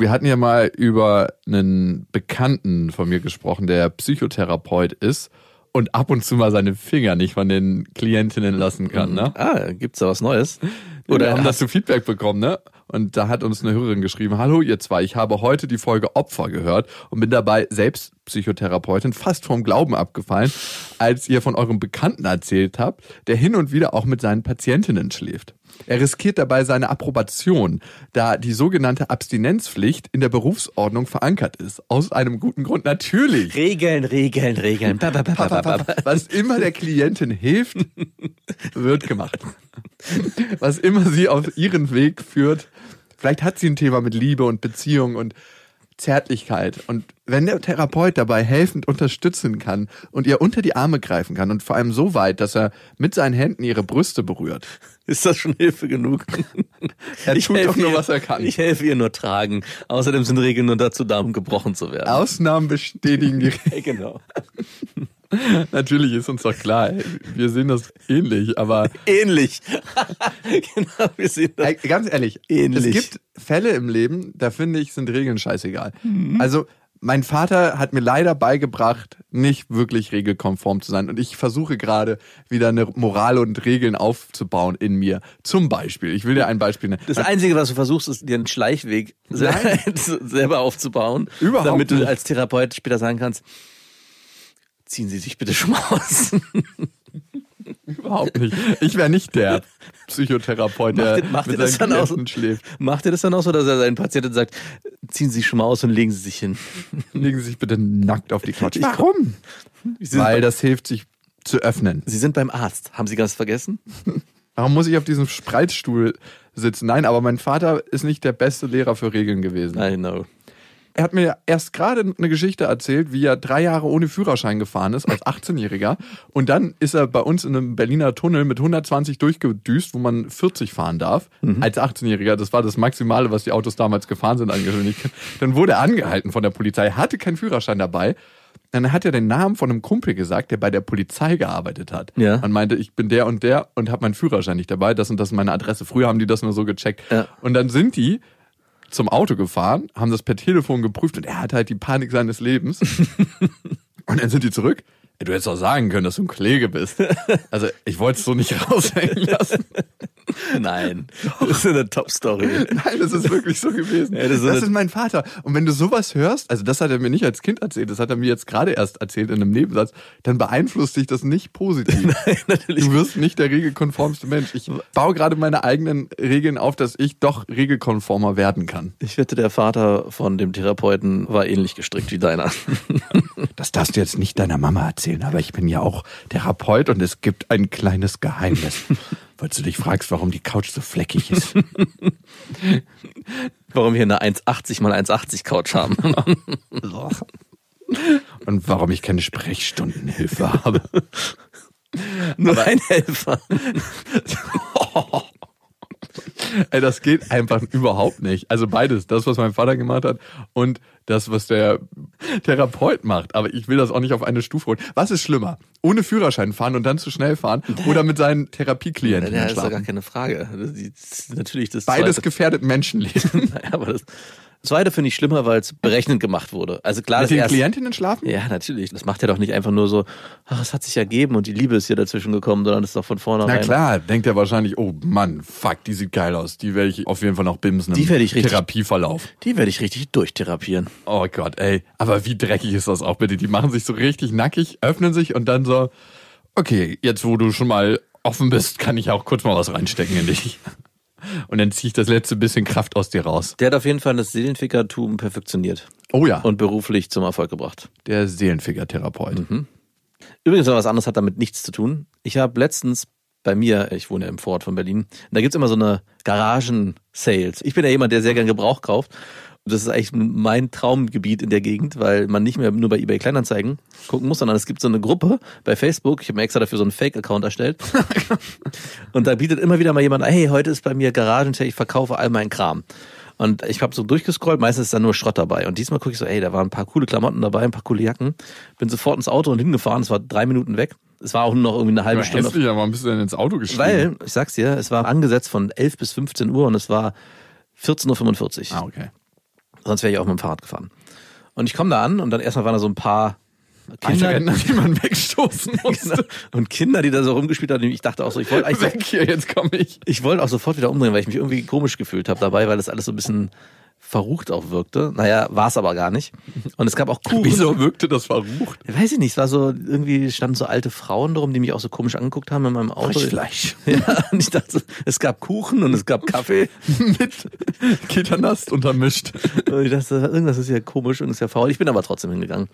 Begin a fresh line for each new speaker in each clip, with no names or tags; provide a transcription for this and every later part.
Wir hatten ja mal über einen Bekannten von mir gesprochen, der Psychotherapeut ist und ab und zu mal seine Finger nicht von den Klientinnen lassen kann. Ne?
Ah, gibt's da was Neues?
Oder wir haben dazu Feedback bekommen, ne? Und da hat uns eine Hörerin geschrieben, hallo ihr zwei, ich habe heute die Folge Opfer gehört und bin dabei selbst Psychotherapeutin fast vom Glauben abgefallen, als ihr von eurem Bekannten erzählt habt, der hin und wieder auch mit seinen Patientinnen schläft. Er riskiert dabei seine Approbation, da die sogenannte Abstinenzpflicht in der Berufsordnung verankert ist. Aus einem guten Grund natürlich.
Regeln, Regeln, Regeln. Ba, ba, ba.
Was immer der Klientin hilft, wird gemacht. Was immer sie auf ihren Weg führt. Vielleicht hat sie ein Thema mit Liebe und Beziehung und Zärtlichkeit. Und wenn der Therapeut dabei helfend unterstützen kann und ihr unter die Arme greifen kann und vor allem so weit, dass er mit seinen Händen ihre Brüste berührt,
Ist das schon Hilfe genug?
Er tut
helfe
doch nur,
ihr-
was er kann.
Ich helfe ihr nur tragen. Außerdem sind Regeln nur dazu da, um gebrochen zu werden.
Ausnahmen bestätigen die
Ja, genau.
Natürlich ist uns doch klar, wir sehen das ähnlich, aber
Ähnlich. genau, wir sehen das.
Ganz ehrlich,
Ähnlich.
es gibt Fälle im Leben, da finde ich, sind Regeln scheißegal.
Mhm.
Also mein Vater hat mir leider beigebracht, nicht wirklich regelkonform zu sein. Und ich versuche gerade wieder eine Moral und Regeln aufzubauen in mir. Zum Beispiel, ich will dir ein Beispiel nennen.
Das Einzige, was du versuchst, ist dir einen Schleichweg se- selber aufzubauen,
Überhaupt
damit du als Therapeut später sagen kannst, ziehen Sie sich bitte schon mal aus.
Überhaupt nicht. Ich wäre nicht der Psychotherapeut, der
Macht macht
mit
das
seinen
dann
Klienten schläft.
Macht ihr das dann auch so, dass er seinen Patienten sagt, ziehen Sie sich schon mal aus und legen Sie sich hin?
Legen Sie sich bitte nackt auf die Couch.
Ich-
Warum? Weil das hilft, sich zu öffnen.
Sie sind beim Arzt. Haben Sie ganz vergessen?
Warum muss ich auf diesem Spreizstuhl sitzen? Nein, aber mein Vater ist nicht der beste Lehrer für Regeln gewesen.
I know.
Er hat mir erst gerade eine Geschichte erzählt, wie er drei Jahre ohne Führerschein gefahren ist als 18-Jähriger. Und dann ist er bei uns in einem Berliner Tunnel mit 120 durchgedüst, wo man 40 fahren darf. Als 18-Jähriger. Das war das Maximale, was die Autos damals gefahren sind an Geschwindigkeit. Dann wurde er angehalten von der Polizei, hatte keinen Führerschein dabei. Dann hat er den Namen von einem Kumpel gesagt, der bei der Polizei gearbeitet hat.
Ja.
Und meinte, ich bin der und der und habe meinen Führerschein nicht dabei. Das und das ist meine Adresse. Früher haben die das nur so gecheckt.
Ja.
Und dann sind die zum Auto gefahren, haben das per Telefon geprüft und er hat halt die Panik seines Lebens. und dann sind die zurück. Du hättest auch sagen können, dass du ein Kollege bist. Also ich wollte es so nicht raushängen lassen.
Nein. Das ist eine Top-Story.
Nein, das ist wirklich so gewesen.
Ja, das ist
das ist mein Vater. Und wenn du sowas hörst, also das hat er mir nicht als Kind erzählt, das hat er mir jetzt gerade erst erzählt in einem Nebensatz, dann beeinflusst dich das nicht positiv.
Natürlich.
Du wirst nicht der regelkonformste Mensch. Ich baue gerade meine eigenen Regeln auf, dass ich doch regelkonformer werden kann.
Ich wette, der Vater von dem Therapeuten war ähnlich gestrickt wie deiner.
Das darfst du jetzt nicht deiner Mama erzählen, aber ich bin ja auch Therapeut und es gibt ein kleines Geheimnis. Weil du dich fragst, warum die Couch so fleckig ist.
Warum wir eine 1,80 mal 1,80 Couch haben.
Und warum ich keine Sprechstundenhilfe habe.
Nur ein Helfer.
Ey, das geht einfach überhaupt nicht. Also beides, das, was mein Vater gemacht hat und das, was der Therapeut macht. Aber ich will das auch nicht auf eine Stufe holen. Was ist schlimmer? Ohne Führerschein fahren und dann zu schnell fahren oder mit seinen Therapieklienten
Ja, ist doch gar keine Frage. Das ist natürlich das
Beides
Zweite.
gefährdet Menschenleben.
Naja, aber das Zweite finde ich schlimmer, weil es berechnend gemacht wurde. Also klar,
mit den
erste-
Klientinnen schlafen?
Ja, natürlich. Das macht er doch nicht einfach nur so, ach, es hat sich ergeben und die Liebe ist hier dazwischen gekommen, sondern das ist doch von vornherein.
Na klar, denkt er wahrscheinlich, oh Mann, fuck, die sieht geil aus. Die werde ich auf jeden Fall noch bimsen im
Die werde ich richtig-
Therapieverlauf.
Die werde ich richtig durchtherapieren.
Oh Gott, ey. Aber wie dreckig ist das auch bitte? Die machen sich so richtig nackig, öffnen sich und dann so, okay, jetzt wo du schon mal offen bist, kann ich auch kurz mal was reinstecken in dich. Und dann ziehe ich das letzte bisschen Kraft aus dir raus.
Der hat auf jeden Fall das Seelenfickertum perfektioniert
Oh ja,
und beruflich zum Erfolg gebracht.
der Seelenficker-Therapeut.
Übrigens, noch was anderes hat damit nichts zu tun. Ich habe letztens bei mir, ich wohne ja im Vorort von Berlin, da gibt's immer so eine Garagen-Sales. Ich bin ja jemand, der sehr gern Gebrauch kauft. Das ist eigentlich mein Traumgebiet in der Gegend, weil man nicht mehr nur bei eBay Kleinanzeigen gucken muss, sondern es gibt so eine Gruppe bei Facebook. Ich habe mir extra dafür so einen Fake-Account erstellt. und da bietet immer wieder mal jemand, hey, heute ist bei mir Garagen-Sale, ich verkaufe all meinen Kram. Und ich habe so durchgescrollt, meistens ist da nur Schrott dabei. Und diesmal gucke ich so, ey, da waren ein paar coole Klamotten dabei, ein paar coole Jacken. Bin sofort ins Auto und hingefahren. Es war drei Minuten weg. Es war auch nur noch irgendwie eine halbe
Aber
Stunde.
hässlich, aber du denn ins Auto gestiegen?
Weil, ich sag's dir, es war angesetzt von 11 bis 15 Uhr und es war 14.45 Uhr.
Ah, okay.
Sonst wäre ich auch mit dem Fahrrad gefahren. Und ich komme da an und dann erstmal waren da so ein paar
Kinder, die man wegstoßen musste.
Genau. und Kinder, die da so rumgespielt haben. Ich dachte auch so, ich wollte eigentlich,
Weg hier, jetzt komme ich.
ich wollte auch sofort wieder umdrehen, weil ich mich irgendwie komisch gefühlt habe dabei, weil das alles so ein bisschen verrucht auch wirkte. Naja, war es aber gar nicht. Und es gab auch Kuchen.
Wieso wirkte das verrucht?
Weiß ich nicht, es war so, irgendwie standen so alte Frauen drum, die mich auch so komisch angeguckt haben in meinem Auto.
Fleisch.
Ja, und ich dachte, es gab Kuchen und es gab Kaffee.
Mit Gitternast untermischt.
Und ich dachte, irgendwas ist ja komisch und ist ja faul. Ich bin aber trotzdem hingegangen.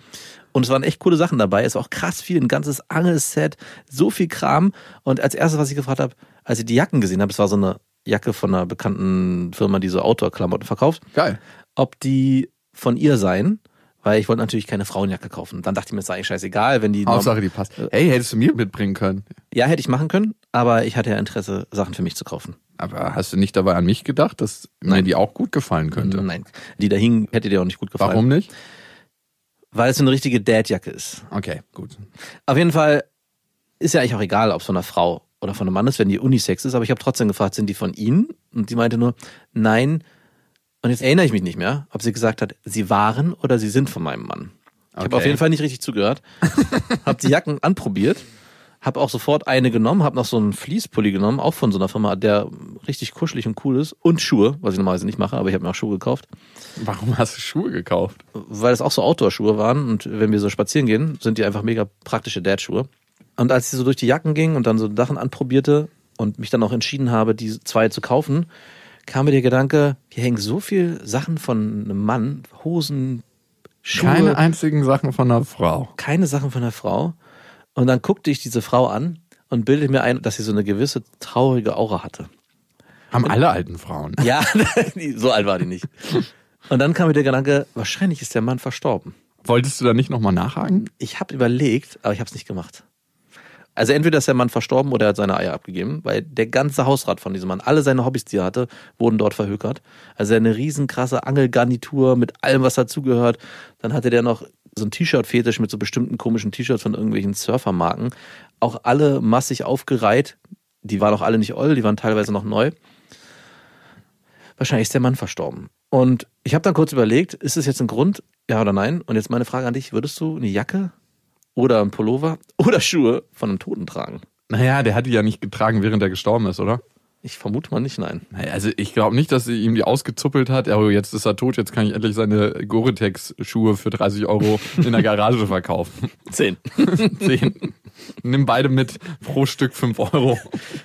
Und es waren echt coole Sachen dabei. Es war auch krass viel, ein ganzes Angelset, so viel Kram. Und als erstes, was ich gefragt habe, als ich die Jacken gesehen habe, es war so eine Jacke von einer bekannten Firma, die so Outdoor-Klamotten verkauft,
Geil.
ob die von ihr seien. Weil ich wollte natürlich keine Frauenjacke kaufen. Dann dachte ich mir, es ist eigentlich scheißegal, wenn die.
Hauptsache, die passt. Hey, hättest du mir mitbringen können.
Ja, hätte ich machen können, aber ich hatte ja Interesse, Sachen für mich zu kaufen.
Aber hast du nicht dabei an mich gedacht, dass mir die auch gut gefallen könnte?
Nein, die da hing, hätte dir auch nicht gut gefallen.
Warum nicht?
Weil es eine richtige Dad-Jacke ist.
Okay, gut.
Auf jeden Fall ist ja eigentlich auch egal, ob es von einer Frau oder von einem Mann ist, wenn die Unisex ist, aber ich habe trotzdem gefragt, sind die von Ihnen? Und die meinte nur, nein. Und jetzt erinnere ich mich nicht mehr, ob sie gesagt hat, sie waren oder sie sind von meinem Mann. Ich habe
Okay.
auf jeden Fall nicht richtig zugehört. habe die Jacken anprobiert, habe auch sofort eine genommen, habe noch so einen Fließpulli genommen, auch von so einer Firma, der richtig kuschelig und cool ist und Schuhe, was ich normalerweise nicht mache, aber ich habe mir auch Schuhe gekauft,
Warum hast du Schuhe gekauft?
weil es auch so Outdoor-Schuhe waren und wenn wir so spazieren gehen, sind die einfach mega praktische Dad-Schuhe. Und als ich so durch die Jacken ging und dann so Sachen anprobierte und mich dann auch entschieden habe, die zwei zu kaufen, kam mir der Gedanke, hier hängen so viel Sachen von einem Mann, Hosen, Schuhe,
Keine einzigen Sachen von einer Frau.
keine Sachen von einer Frau. Und dann guckte ich diese Frau an und bildete mir ein, dass sie so eine gewisse traurige Aura hatte.
Haben alle alten Frauen.
Ja, so alt war die nicht. Und dann kam mir der Gedanke, wahrscheinlich ist der Mann verstorben.
Wolltest du da nicht nochmal nachhaken?
Ich habe überlegt, aber ich habe es nicht gemacht. Also entweder ist der Mann verstorben oder er hat seine Eier abgegeben, weil der ganze Hausrat von diesem Mann, alle seine Hobbys, die er hatte, wurden dort verhökert. Also eine riesenkrasse Angelgarnitur mit allem, was dazugehört. Dann hatte der noch so ein T-Shirt-Fetisch mit so bestimmten komischen T-Shirts von irgendwelchen Surfermarken. Auch alle massig aufgereiht. Die waren auch alle nicht oll, die waren teilweise noch neu. Wahrscheinlich ist der Mann verstorben. Und ich habe dann kurz überlegt, ist es jetzt ein Grund, ja oder nein? Und jetzt meine Frage an dich, würdest du eine Jacke oder ein Pullover oder Schuhe von einem Toten tragen?
Naja, der hat die ja nicht getragen, während er gestorben ist, oder?
Ich vermute mal nicht, nein.
Also ich glaube nicht, dass sie ihm die ausgezuppelt hat. Oh, jetzt ist er tot, jetzt kann ich endlich seine Gore-Tex-Schuhe für 30 Euro in der Garage verkaufen.
Zehn.
Zehn. Nimm beide mit, pro Stück 5 Euro.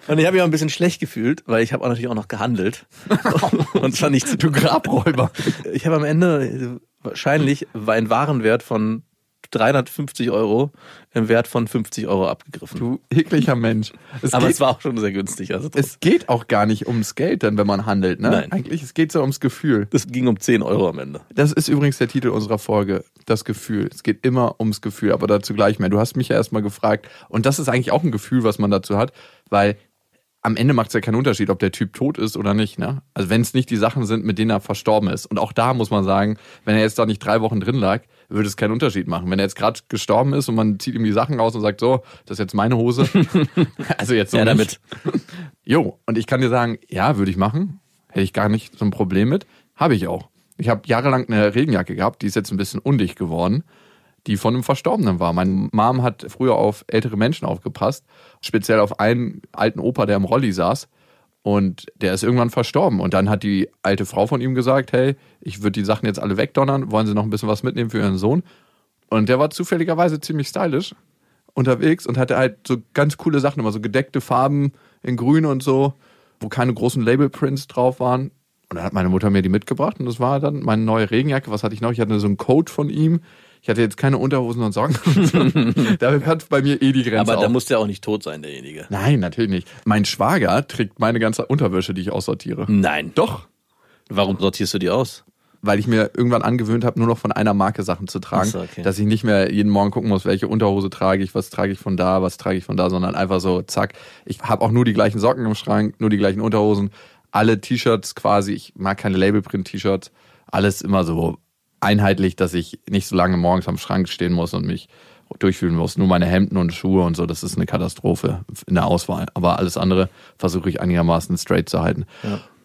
Und ich habe mich auch ein bisschen schlecht gefühlt, weil ich habe auch natürlich auch noch gehandelt. Und zwar nicht zu
Du Grabräuber.
Ich habe am Ende wahrscheinlich einen Warenwert von 350 Euro im Wert von 50 Euro abgegriffen.
Du ekliger Mensch. Es,
Aber
geht,
es war auch schon sehr günstig. Also
es geht auch gar nicht ums Geld, dann, wenn man handelt. Ne?
Nein.
Eigentlich, es geht so ums Gefühl.
das ging um 10 Euro am Ende.
Das ist übrigens der Titel unserer Folge, das Gefühl. Es geht immer ums Gefühl, aber dazu gleich mehr. Du hast mich ja erstmal gefragt und das ist eigentlich auch ein Gefühl, was man dazu hat, weil am Ende macht es ja keinen Unterschied, ob der Typ tot ist oder nicht. Ne? Also wenn es nicht die Sachen sind, mit denen er verstorben ist. Und auch da muss man sagen, wenn er jetzt da nicht drei Wochen drin lag, würde es keinen Unterschied machen. Wenn er jetzt gerade gestorben ist und man zieht ihm die Sachen raus und sagt, so, das ist jetzt meine Hose. also jetzt so
Ja,
nicht.
damit.
Jo, und ich kann dir sagen, ja, würde ich machen. Hätte ich gar nicht so ein Problem mit. Habe ich auch. Ich habe jahrelang eine Regenjacke gehabt, die ist jetzt ein bisschen undicht geworden, die von einem Verstorbenen war. Meine Mom hat früher auf ältere Menschen aufgepasst, speziell auf einen alten Opa, der im Rolli saß. Und der ist irgendwann verstorben. Und dann hat die alte Frau von ihm gesagt, hey, ich würde die Sachen jetzt alle wegdonnern, wollen Sie noch ein bisschen was mitnehmen für Ihren Sohn? Und der war zufälligerweise ziemlich stylisch unterwegs und hatte halt so ganz coole Sachen, immer so gedeckte Farben in grün und so, wo keine großen Labelprints drauf waren. Und dann hat meine Mutter mir die mitgebracht und das war dann meine neue Regenjacke. Was hatte ich noch? Ich hatte so einen Coat von ihm, Ich hatte jetzt keine Unterhosen und Socken. da hört bei mir eh die Grenze
Aber
auf.
da muss der auch nicht tot sein, derjenige.
Nein, natürlich nicht. Mein Schwager trägt meine ganze Unterwäsche, die ich aussortiere.
Nein.
Doch.
Warum sortierst du die aus?
Weil ich mir irgendwann angewöhnt habe, nur noch von einer Marke Sachen zu tragen.
So, okay.
Dass ich nicht mehr jeden Morgen gucken muss, welche Unterhose trage ich, was trage ich von da, was trage ich von da, sondern einfach so, zack. Ich habe auch nur die gleichen Socken im Schrank, nur die gleichen Unterhosen, alle T-Shirts quasi. Ich mag keine Labelprint-T-Shirts. Alles immer so einheitlich, dass ich nicht so lange morgens am Schrank stehen muss und mich durchfühlen muss. Nur meine Hemden und Schuhe und so, das ist eine Katastrophe in der Auswahl. Aber alles andere versuche ich einigermaßen straight zu halten.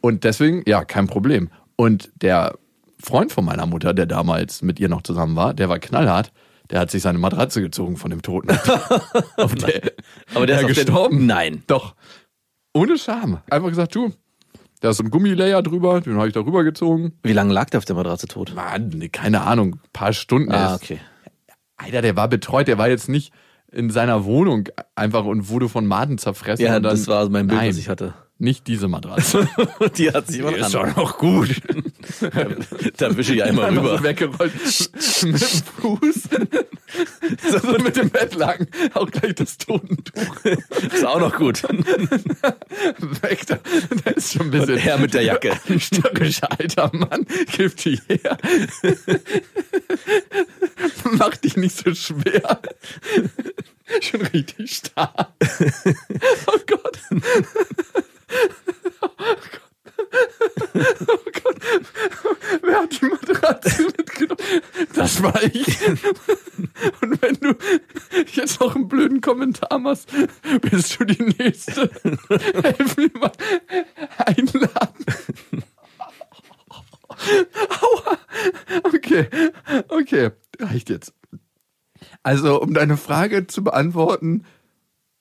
Und deswegen, ja, kein Problem. Und der Freund von meiner Mutter, der damals mit ihr noch zusammen war, der war knallhart. Der hat sich seine Matratze gezogen von dem Toten. Der,
Aber der ist
gestorben.
Nein.
Doch. Ohne Scham. Einfach gesagt, du, da ist so ein Gummilayer drüber, den habe ich da rüber gezogen.
Wie lange lag der auf der Matratze tot?
Mann, nee, keine Ahnung, paar Stunden
Ah,
erst.
okay.
Alter, der war betreut, der war jetzt nicht in seiner Wohnung einfach und wurde von Maden zerfressen.
Ja,
dann,
das war mein Bild,
Nein,
was ich hatte.
Nicht diese Matratze.
Die hat sich immer
Die ist doch noch gut.
Da wische ich einmal
Einfach
rüber.
so weggerollt. mit dem Fuß. so mit dem Bettlaken. Auch gleich das Totentuch.
Ist auch noch gut.
Weg da. Da ist schon ein bisschen.
her mit der Jacke.
Störrischer alter Mann. Gib die her. Mach dich nicht so schwer. Schon richtig stark. Oh Gott. Oh Gott. Wer hat die Matratze mitgenommen? Das war ich. Und wenn du jetzt noch einen blöden Kommentar machst, bist du die Nächste. Helf mir mal einladen. Aua. Okay, okay, reicht jetzt. Also, um deine Frage zu beantworten,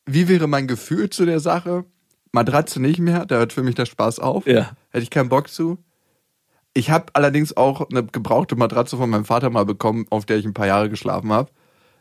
wie wäre mein Gefühl zu der Sache? Matratze nicht mehr, da hört für mich der Spaß auf.
Ja.
Hätte ich keinen Bock zu. Ich habe allerdings auch eine gebrauchte Matratze von meinem Vater mal bekommen, auf der ich ein paar Jahre geschlafen habe.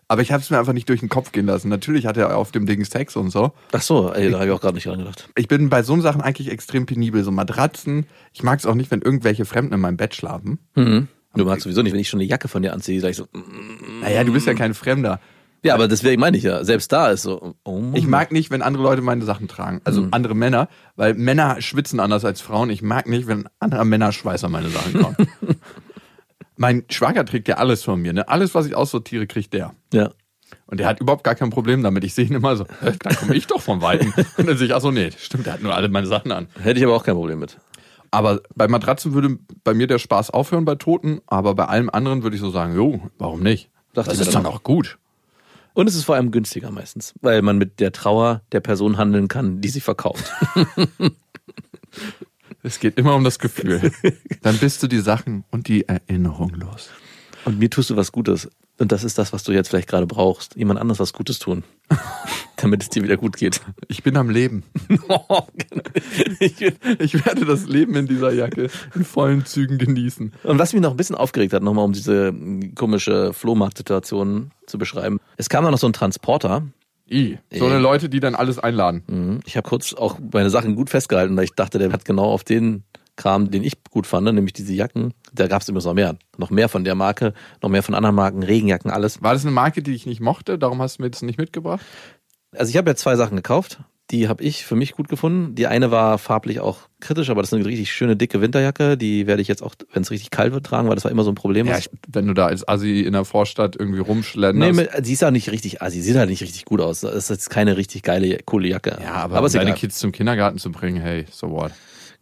Aber ich habe es mir einfach nicht durch den Kopf gehen lassen. Natürlich hat er auf dem Ding Sex und so.
Ach so, ey, da habe ich auch gerade nicht dran gedacht.
Ich bin bei so Sachen eigentlich extrem penibel. So Matratzen. Ich mag es auch nicht, wenn irgendwelche Fremden in meinem Bett schlafen.
Mhm. Du magst sowieso nicht, wenn ich schon eine Jacke von dir anziehe, sag ich so, mm.
Naja, du bist ja kein Fremder.
Ja, aber deswegen meine ich ja, selbst da ist so, oh.
Ich mag nicht, wenn andere Leute meine Sachen tragen. Also andere Männer, weil Männer schwitzen anders als Frauen. Ich mag nicht, wenn andere Männer Schweiß an meine Sachen kommen. mein Schwager trägt ja alles von mir. Ne? Alles, was ich aussortiere, kriegt der.
Ja.
Und der hat überhaupt gar kein Problem damit. Ich sehe ihn immer so, "Hä, da komme ich doch von Weitem. Und dann sehe ich, ach so, nee, stimmt, der hat nur alle meine Sachen an.
Hätte ich aber auch kein Problem mit.
Aber bei Matratzen würde bei mir der Spaß aufhören bei Toten, aber bei allem anderen würde ich so sagen, jo, warum nicht?
Dachte
das ist
dann
auch gut.
Und es ist vor allem günstiger meistens, weil man mit der Trauer der Person handeln kann, die sie verkauft.
Es geht immer um das Gefühl. Dann bist du die Sachen und die Erinnerung los.
Und mir tust du was Gutes. Und das ist das, was du jetzt vielleicht gerade brauchst. Jemand anderes was Gutes tun. Damit es dir wieder gut geht.
Ich bin am Leben.
Ich
werde das Leben in dieser Jacke in vollen Zügen genießen.
Und was mich noch ein bisschen aufgeregt hat, nochmal um diese komische Flohmarktsituation zu beschreiben. Es kam dann noch so ein Transporter.
I. So eine Leute, die dann alles einladen.
Mhm. Ich habe kurz auch meine Sachen gut festgehalten, weil ich dachte, der hat genau auf den Kram, den ich gut fand, nämlich diese Jacken. Da gab es übrigens noch mehr. Noch mehr von der Marke, noch mehr von anderen Marken, Regenjacken, alles.
War das eine Marke, die ich nicht mochte? Darum hast du mir das nicht mitgebracht?
Also ich habe ja zwei Sachen gekauft. Die habe ich für mich gut gefunden. Die eine war farblich auch kritisch, aber das ist eine richtig schöne dicke Winterjacke. Die werde ich jetzt auch, wenn es richtig kalt wird, tragen, weil das war immer so ein Problem.
Ja, ich, wenn du da als Assi in der Vorstadt irgendwie
nee,
rumschlenderst.
mit, sie ist auch nicht richtig, ah, sie sieht halt nicht richtig gut aus. Das ist jetzt keine richtig geile, coole Jacke.
ja, aber,
aber
um deine
egal.
Kids zum Kindergarten zu bringen, hey, so what?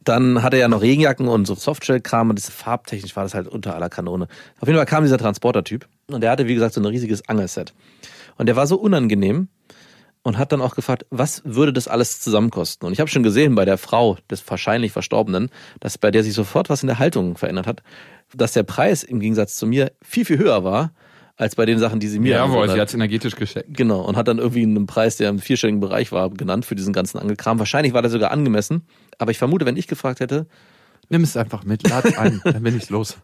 Dann hatte er ja noch Regenjacken und so Softshell-Kram und das farbtechnisch war das halt unter aller Kanone. Auf jeden Fall kam dieser Transporter-Typ und der hatte, wie gesagt, so ein riesiges Angelset. Und der war so unangenehm und hat dann auch gefragt, was würde das alles zusammenkosten? Und ich habe schon gesehen bei der Frau des wahrscheinlich Verstorbenen, dass bei der sich sofort was in der Haltung verändert hat, dass der Preis im Gegensatz zu mir viel, viel höher war, als bei den Sachen, die sie mir
Jawohl, sie
hat.
es energetisch gescheckt.
Genau, und hat dann irgendwie einen Preis, der im vierstelligen Bereich war, genannt für diesen ganzen Angelkram. Wahrscheinlich war der sogar angemessen, aber ich vermute, wenn ich gefragt hätte,
Nimm es einfach mit, lad ein, dann bin ich los.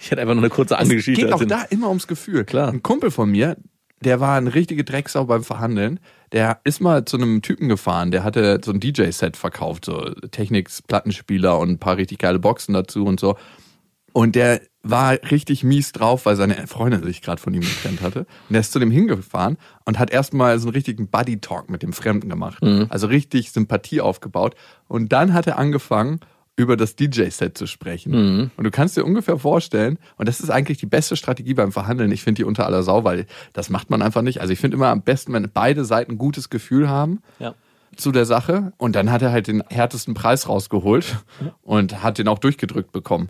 ich hätte einfach nur eine kurze
Es
Angelgeschichte.
geht auch da immer ums Gefühl.
Klar.
Ein Kumpel von mir, der war eine richtige Drecksau beim Verhandeln. Der ist mal zu einem Typen gefahren, der hatte so ein DJ-Set verkauft, so Technics, Plattenspieler und ein paar richtig geile Boxen dazu und so. Und der war richtig mies drauf, weil seine Freundin sich gerade von ihm getrennt hatte. Und er ist zu dem hingefahren und hat erstmal so einen richtigen Buddy-Talk mit dem Fremden gemacht. Also richtig Sympathie aufgebaut. Und dann hat er angefangen, über das DJ-Set zu sprechen. Und du kannst dir ungefähr vorstellen, und das ist eigentlich die beste Strategie beim Verhandeln, ich finde die unter aller Sau, weil das macht man einfach nicht. Also ich finde immer am besten, wenn beide Seiten ein gutes Gefühl haben
Ja.
zu der Sache. Und dann hat er halt den härtesten Preis rausgeholt und hat den auch durchgedrückt bekommen.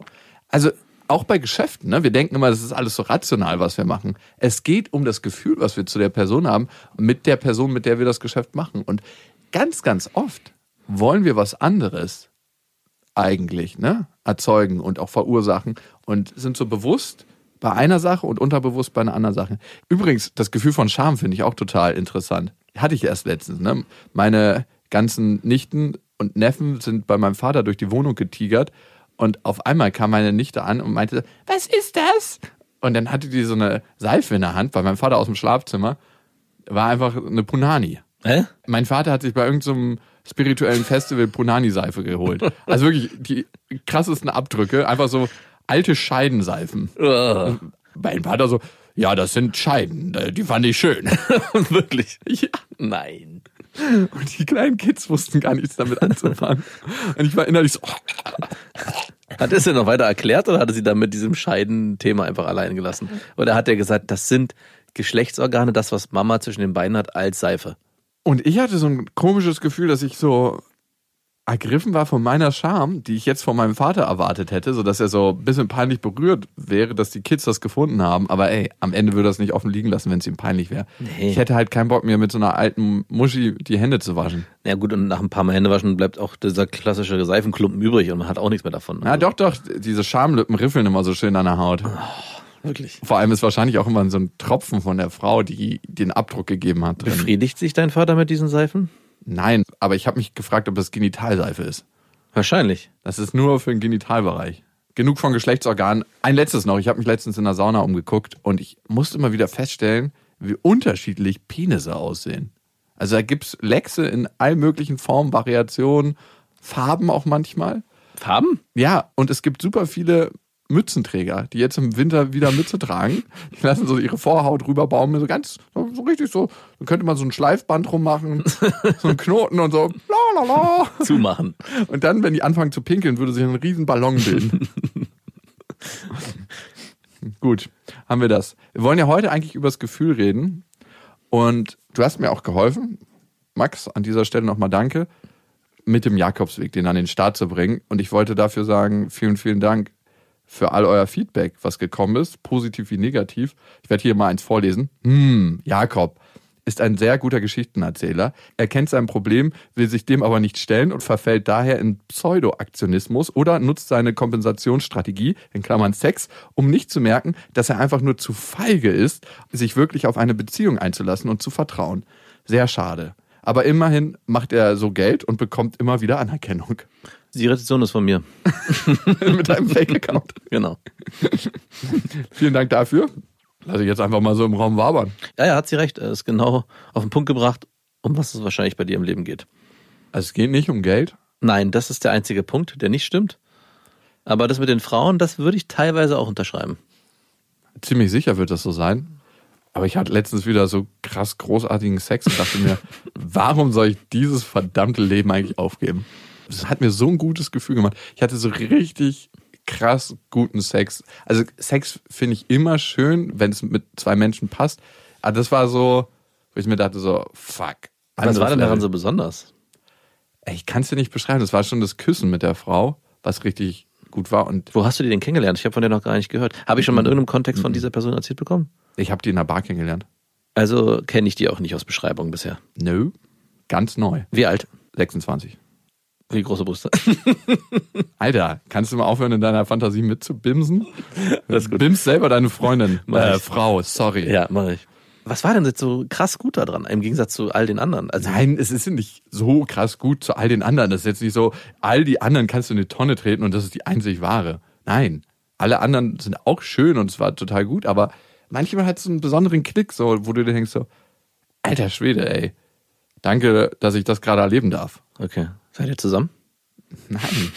Also auch bei Geschäften, ne? wir denken immer, das ist alles so rational, was wir machen. Es geht um das Gefühl, was wir zu der Person haben, mit der Person, mit der wir das Geschäft machen. Und ganz, ganz oft wollen wir was anderes eigentlich ne? erzeugen und auch verursachen und sind so bewusst bei einer Sache und unterbewusst bei einer anderen Sache. Übrigens, das Gefühl von Scham finde ich auch total interessant. Hatte ich erst letztens. Ne? Meine ganzen Nichten und Neffen sind bei meinem Vater durch die Wohnung getigert und auf einmal kam meine Nichte an und meinte, was ist das? Und dann hatte die so eine Seife in der Hand bei meinem Vater aus dem Schlafzimmer. War einfach eine Punani.
Hä?
Mein Vater hat sich bei irgendeinem spirituellen Festival Punani-Seife geholt. Also wirklich die krassesten Abdrücke. Einfach so alte Scheidenseifen. Mein Vater so, ja, das sind Scheiden. Die fand ich schön.
Wirklich?
ja.
Nein.
Und die kleinen Kids wussten gar nichts damit anzufangen. Und ich war innerlich so,
Hat er es denn noch weiter erklärt oder hat er sie dann mit diesem Scheiden-Thema einfach allein gelassen? Oder hat er gesagt, das sind Geschlechtsorgane, das, was Mama zwischen den Beinen hat, als Seife?
Und ich hatte so ein komisches Gefühl, dass ich so ergriffen war von meiner Scham, die ich jetzt von meinem Vater erwartet hätte, so dass er so ein bisschen peinlich berührt wäre, dass die Kids das gefunden haben. Aber ey, am Ende würde er es nicht offen liegen lassen, wenn es ihm peinlich wäre.
Nee.
Ich hätte halt keinen Bock mir mit so einer alten Muschi die Hände zu waschen.
Ja gut, und nach ein paar Mal Händewaschen bleibt auch dieser klassische Seifenklumpen übrig und man hat auch nichts mehr davon.
Ja, doch, doch, diese Schamlippen riffeln immer so schön an der Haut.
Wirklich.
Vor allem ist wahrscheinlich auch immer so ein Tropfen von der Frau, die den Abdruck gegeben hat. Drin.
Befriedigt sich dein Vater mit diesen Seifen?
Nein, aber ich habe mich gefragt, ob das Genitalseife ist.
Wahrscheinlich.
Das ist nur für den Genitalbereich. Genug von Geschlechtsorganen. Ein letztes noch. Ich habe mich letztens in der Sauna umgeguckt und ich musste immer wieder feststellen, wie unterschiedlich Penisse aussehen. Also da gibt's Lechse in all möglichen Formen, Variationen, Farben auch manchmal.
Farben?
Ja, und es gibt super viele Mützenträger, die jetzt im Winter wieder Mütze tragen. Die lassen so ihre Vorhaut rüberbaumeln, so ganz, so, richtig so. Dann könnte man so ein Schleifband rummachen, so einen Knoten und so, la la la.
Zumachen.
Und dann, wenn die anfangen zu pinkeln, würde sich ein riesen Ballon bilden. Gut, haben wir das. Wir wollen ja heute eigentlich über das Gefühl reden. Und du hast mir auch geholfen, Max, an dieser Stelle nochmal danke, mit dem Jakobsweg, den an den Start zu bringen. Und ich wollte dafür sagen, vielen, vielen Dank für all euer Feedback, was gekommen ist, positiv wie negativ. Ich werde hier mal eins vorlesen. Hm, Jakob ist ein sehr guter Geschichtenerzähler. Er kennt sein Problem, will sich dem aber nicht stellen und verfällt daher in Pseudoaktionismus oder nutzt seine Kompensationsstrategie, in Klammern Sex, um nicht zu merken, dass er einfach nur zu feige ist, sich wirklich auf eine Beziehung einzulassen und zu vertrauen. Sehr schade. Aber immerhin macht er so Geld und bekommt immer wieder Anerkennung.
Die Rezession ist von mir.
Mit einem Fake-Account.
Genau.
Vielen Dank dafür. Lass ich jetzt einfach mal so im Raum wabern.
Ja, ja, hat sie recht. Er ist genau auf den Punkt gebracht, um was es wahrscheinlich bei dir im Leben geht.
Also es geht nicht um Geld.
Nein, das ist der einzige Punkt, der nicht stimmt. Aber das mit den Frauen, das würde ich teilweise auch unterschreiben.
Ziemlich sicher wird das so sein. Aber ich hatte letztens wieder so krass großartigen Sex und dachte mir, warum soll ich dieses verdammte Leben eigentlich aufgeben? Das hat mir so ein gutes Gefühl gemacht. Ich hatte so richtig krass guten Sex. Also Sex finde ich immer schön, wenn es mit zwei Menschen passt. Aber das war so, wo ich mir dachte so, fuck.
Was war denn daran so besonders?
Ich kann es dir nicht beschreiben. Das war schon das Küssen mit der Frau, was richtig gut war. Und
Wo hast du die denn kennengelernt? Ich habe von der noch gar nicht gehört. Habe ich schon mal in irgendeinem Kontext von dieser Person erzählt bekommen?
ich habe die in der Bar kennengelernt.
Also kenne ich die auch nicht aus Beschreibung bisher.
Nö. Ganz neu.
Wie alt?
26.
Wie große Brüste?
Alter, kannst du mal aufhören, in deiner Fantasie mitzubimsen?
Das ist gut.
Bimst selber deine Freundin.
Mach
Äh. Frau, sorry.
ja, mache ich. Was war denn jetzt so krass gut daran, im Gegensatz zu all den anderen? Also,
Nein, es ist nicht so krass gut zu all den anderen. Das ist jetzt nicht so, all die anderen kannst du in die Tonne treten und das ist die einzig wahre. Nein, alle anderen sind auch schön und es war total gut, aber manchmal hat es einen besonderen Klick, so, wo du dir denkst so, alter Schwede, ey, danke, dass ich das gerade erleben darf.
okay. Seid ihr zusammen?
Nein.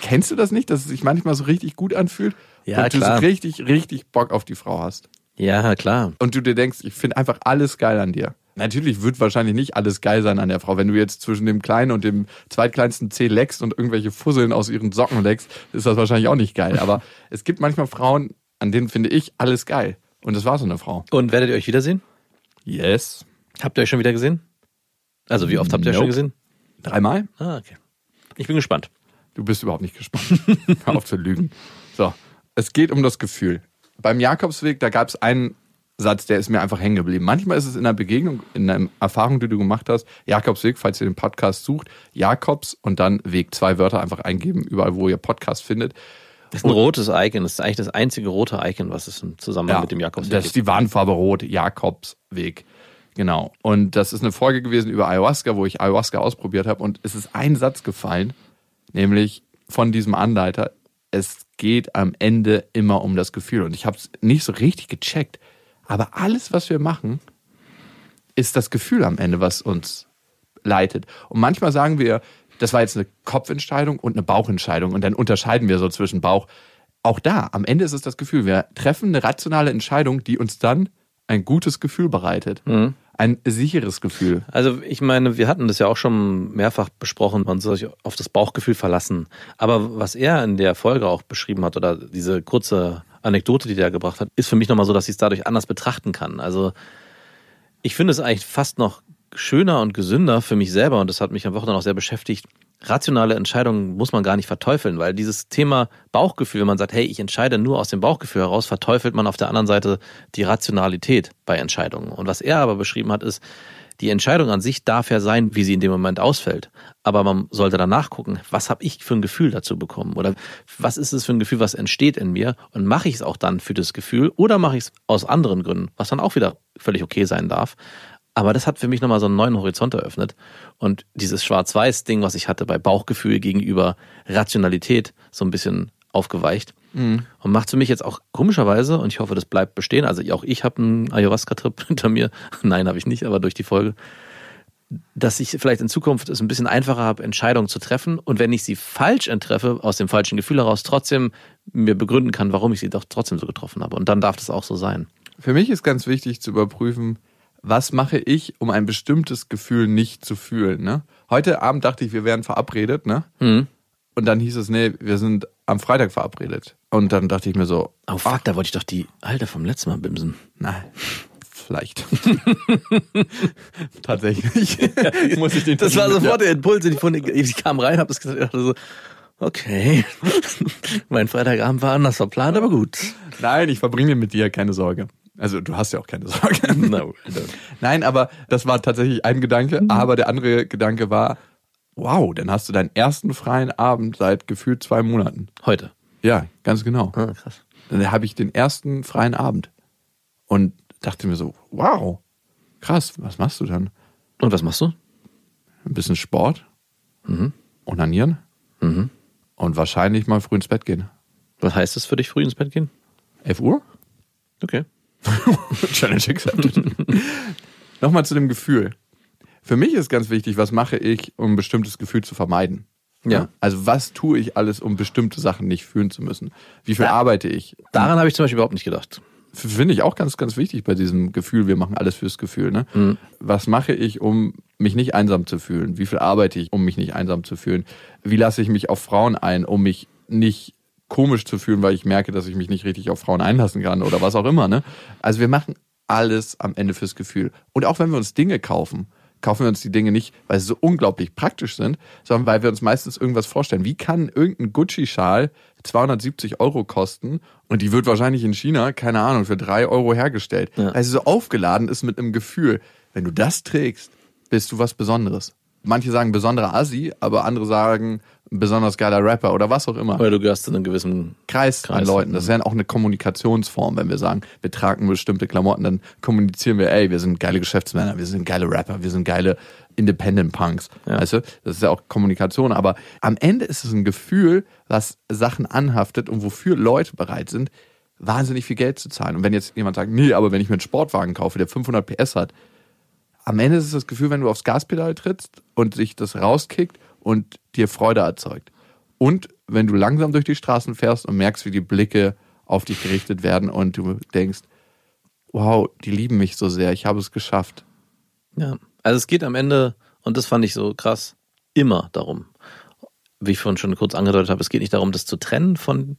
Kennst du das nicht, dass es sich manchmal so richtig gut anfühlt?
Ja,
und du
klar.
so richtig, richtig Bock auf die Frau hast.
Ja, klar.
Und du dir denkst, ich finde einfach alles geil an dir. Natürlich wird wahrscheinlich nicht alles geil sein an der Frau. Wenn du jetzt zwischen dem kleinen und dem zweitkleinsten Zeh leckst und irgendwelche Fusseln aus ihren Socken leckst, ist das wahrscheinlich auch nicht geil. Aber es gibt manchmal Frauen, an denen finde ich alles geil. Und das war so eine Frau.
Und werdet ihr euch wiedersehen?
Yes.
Habt ihr euch schon wieder gesehen? Also wie oft habt ihr euch schon gesehen?
Dreimal?
Ah, okay. Ich bin gespannt.
Du bist überhaupt nicht gespannt. Hör auf zu lügen. So, es geht um das Gefühl. Beim Jakobsweg, da gab es einen Satz, der ist mir einfach hängen geblieben. Manchmal ist es in einer Begegnung, in einer Erfahrung, die du gemacht hast, Jakobsweg, falls ihr den Podcast sucht, Jakobs und dann Weg, zwei Wörter einfach eingeben, überall, wo ihr Podcast findet.
Das ist ein rotes Icon. Das ist eigentlich das einzige rote Icon, was es im Zusammenhang mit dem Jakobsweg
Das ist die Warnfarbe rot, Jakobsweg. Genau. Und das ist eine Folge gewesen über Ayahuasca, wo ich Ayahuasca ausprobiert habe. Und es ist ein Satz gefallen, nämlich von diesem Anleiter, es geht am Ende immer um das Gefühl. Und ich habe es nicht so richtig gecheckt. Aber alles, was wir machen, ist das Gefühl am Ende, was uns leitet. Und manchmal sagen wir, das war jetzt eine Kopfentscheidung und eine Bauchentscheidung. Und dann unterscheiden wir so zwischen Bauch. Auch da, am Ende ist es das Gefühl. Wir treffen eine rationale Entscheidung, die uns dann ein gutes Gefühl bereitet. Ein sicheres Gefühl.
Also ich meine, wir hatten das ja auch schon mehrfach besprochen, man soll sich auf das Bauchgefühl verlassen. Aber was er in der Folge auch beschrieben hat oder diese kurze Anekdote, die der gebracht hat, ist für mich nochmal so, dass ich es dadurch anders betrachten kann. Also ich finde es eigentlich fast noch schöner und gesünder für mich selber und das hat mich am Wochenende auch sehr beschäftigt. Rationale Entscheidungen muss man gar nicht verteufeln, weil dieses Thema Bauchgefühl, wenn man sagt, hey, ich entscheide nur aus dem Bauchgefühl heraus, verteufelt man auf der anderen Seite die Rationalität bei Entscheidungen. Und was er aber beschrieben hat, ist, die Entscheidung an sich darf ja sein, wie sie in dem Moment ausfällt. Aber man sollte danach gucken, was habe ich für ein Gefühl dazu bekommen? Oder was ist es für ein Gefühl, was entsteht in mir? Und mache ich es auch dann für das Gefühl oder mache ich es aus anderen Gründen, was dann auch wieder völlig okay sein darf. Aber das hat für mich nochmal so einen neuen Horizont eröffnet. Und dieses Schwarz-Weiß-Ding, was ich hatte bei Bauchgefühl gegenüber Rationalität, so ein bisschen aufgeweicht. Und macht für mich jetzt auch komischerweise, und ich hoffe, das bleibt bestehen, also auch ich habe einen Ayahuasca-Trip hinter mir. Nein, habe ich nicht, aber durch die Folge. Dass ich vielleicht in Zukunft es ein bisschen einfacher habe, Entscheidungen zu treffen. Und wenn ich sie falsch enttreffe, aus dem falschen Gefühl heraus, trotzdem mir begründen kann, warum ich sie doch trotzdem so getroffen habe. Und dann darf das auch so sein.
Für mich ist ganz wichtig zu überprüfen, was mache ich, um ein bestimmtes Gefühl nicht zu fühlen. Ne? Heute Abend dachte ich, wir wären verabredet, ne?
Mhm.
Und dann hieß es, nee, wir sind am Freitag verabredet. Und dann dachte ich mir so,
Oh fuck, da wollte ich doch die Alte vom letzten Mal bimsen.
nein, vielleicht. Tatsächlich. Muss ich den
Das war sofort der Impuls. Ich, ich kam rein, hab das gesagt, ich dachte so, okay. mein Freitagabend war anders verplant, aber gut.
Nein, ich verbringe mit dir, keine Sorge. Also du hast ja auch keine Sorge.
No,
Nein, aber das war tatsächlich ein Gedanke. Aber der andere Gedanke war, wow, dann hast du deinen ersten freien Abend seit gefühlt zwei Monaten.
Heute.
Ja, ganz genau.
Ah, krass.
Dann habe ich den ersten freien Abend und dachte mir so, wow, krass, was machst du dann?
Und was machst du?
Ein bisschen Sport, onanieren und wahrscheinlich mal früh ins Bett gehen.
Was heißt das für dich, früh ins Bett gehen?
11 Uhr?
Okay.
Challenge accepted. Nochmal zu dem Gefühl. Für mich ist ganz wichtig, was mache ich, um ein bestimmtes Gefühl zu vermeiden?
Ja.
Also was tue ich alles, um bestimmte Sachen nicht fühlen zu müssen? Wie viel arbeite ich?
Daran habe ich zum Beispiel überhaupt nicht gedacht.
Finde ich auch ganz, ganz wichtig bei diesem Gefühl, wir machen alles fürs Gefühl. Ne?
Mhm.
Was mache ich, um mich nicht einsam zu fühlen? Wie viel arbeite ich, um mich nicht einsam zu fühlen? Wie lasse ich mich auf Frauen ein, um mich nicht komisch zu fühlen, weil ich merke, dass ich mich nicht richtig auf Frauen einlassen kann oder was auch immer. Ne? Also wir machen alles am Ende fürs Gefühl. Und auch wenn wir uns Dinge kaufen, kaufen wir uns die Dinge nicht, weil sie so unglaublich praktisch sind, sondern weil wir uns meistens irgendwas vorstellen. Wie kann irgendein Gucci-Schal 270 Euro kosten und die wird wahrscheinlich in China, keine Ahnung, für drei Euro hergestellt.
Ja.
Weil sie so aufgeladen ist mit einem Gefühl. Wenn du das trägst, bist du was Besonderes. Manche sagen besonderer Assi, aber andere sagen besonders geiler Rapper oder was auch immer.
Weil du gehörst zu einem gewissen
Kreis, an
Kreis,
Leuten. Das ist ja auch eine Kommunikationsform, wenn wir sagen, wir tragen bestimmte Klamotten, dann kommunizieren wir, ey, wir sind geile Geschäftsmänner, wir sind geile Rapper, wir sind geile Independent Punks.
Ja.
Weißt du? Das ist ja auch Kommunikation. Aber am Ende ist es ein Gefühl, was Sachen anhaftet und wofür Leute bereit sind, wahnsinnig viel Geld zu zahlen. Und wenn jetzt jemand sagt, nee, aber wenn ich mir einen Sportwagen kaufe, der 500 PS hat, am Ende ist es das Gefühl, wenn du aufs Gaspedal trittst und sich das rauskickt und dir Freude erzeugt. Und wenn du langsam durch die Straßen fährst und merkst, wie die Blicke auf dich gerichtet werden und du denkst, wow, die lieben mich so sehr, ich habe es geschafft.
Ja, also es geht am Ende, und das fand ich so krass, immer darum, wie ich vorhin schon kurz angedeutet habe, es geht nicht darum, das zu trennen von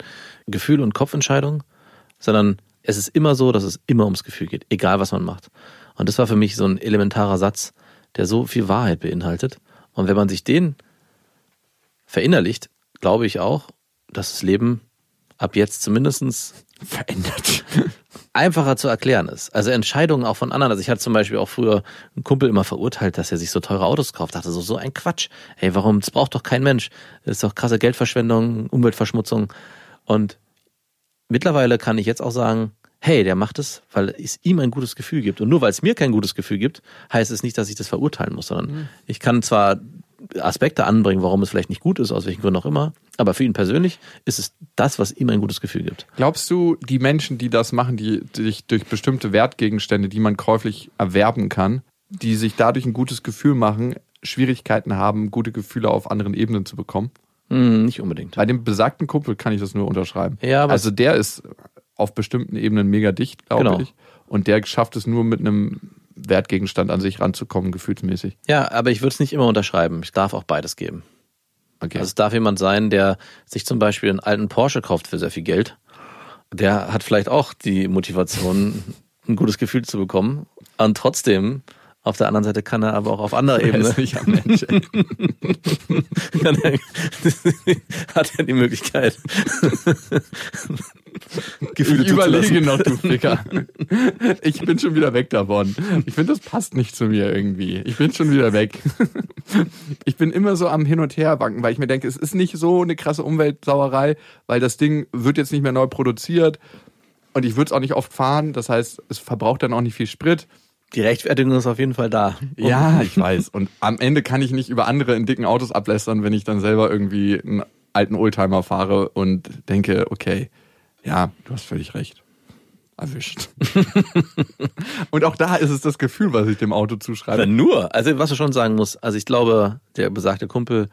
Gefühl und Kopfentscheidung, sondern es ist immer so, dass es immer ums Gefühl geht, egal was man macht. Und das war für mich so ein elementarer Satz, der so viel Wahrheit beinhaltet. Und wenn man sich den verinnerlicht, glaube ich auch, dass das Leben ab jetzt zumindestens
Verändert.
einfacher zu erklären ist. Also Entscheidungen auch von anderen. Also ich hatte zum Beispiel auch früher einen Kumpel immer verurteilt, dass er sich so teure Autos kauft. Dachte so, so ein Quatsch. Ey, warum? Das braucht doch kein Mensch. Das ist doch krasse Geldverschwendung, Umweltverschmutzung. Und mittlerweile kann ich jetzt auch sagen, hey, der macht es, weil es ihm ein gutes Gefühl gibt. Und nur weil es mir kein gutes Gefühl gibt, heißt es nicht, dass ich das verurteilen muss, sondern ich kann zwar Aspekte anbringen, warum es vielleicht nicht gut ist, aus welchen Gründen auch immer, aber für ihn persönlich ist es das, was ihm ein gutes Gefühl gibt.
Glaubst du, die Menschen, die das machen, die sich durch bestimmte Wertgegenstände, die man käuflich erwerben kann, die sich dadurch ein gutes Gefühl machen, Schwierigkeiten haben, gute Gefühle auf anderen Ebenen zu bekommen?
Hm, nicht unbedingt.
Bei dem besagten Kumpel kann ich das nur unterschreiben.
Ja, aber
also der ist auf bestimmten Ebenen mega dicht, glaube
Genau.
ich. Und der schafft es nur mit einem Wertgegenstand an sich ranzukommen, gefühlsmäßig.
Ja, aber ich würde es nicht immer unterschreiben. Ich darf auch beides geben.
Okay.
Also es darf jemand sein, der sich zum Beispiel einen alten Porsche kauft für sehr viel Geld. Der hat vielleicht auch die Motivation, ein gutes Gefühl zu bekommen. Und trotzdem, auf der anderen Seite kann er aber auch auf anderer
Er
Ebene
Mensch.
hat er die Möglichkeit. Gefühle
Ich überlege noch, du Ficker. Ich bin schon wieder weg davon. Ich finde, das passt nicht zu mir irgendwie. Ich bin schon wieder weg. Ich bin immer so am Hin und Her wanken, weil ich mir denke, es ist nicht so eine krasse Umweltsauerei, weil das Ding wird jetzt nicht mehr neu produziert und ich würde es auch nicht oft fahren. Das heißt, es verbraucht dann auch nicht viel Sprit.
Die Rechtfertigung ist auf jeden Fall da.
Ja, ich weiß. Und am Ende kann ich nicht über andere in dicken Autos ablästern, wenn ich dann selber irgendwie einen alten Oldtimer fahre und denke, okay, ja, du hast völlig recht. Erwischt. und auch da ist es das Gefühl, was ich dem Auto zuschreibe.
Aber nur, also was du schon sagen musst, also ich glaube, der besagte Kumpel,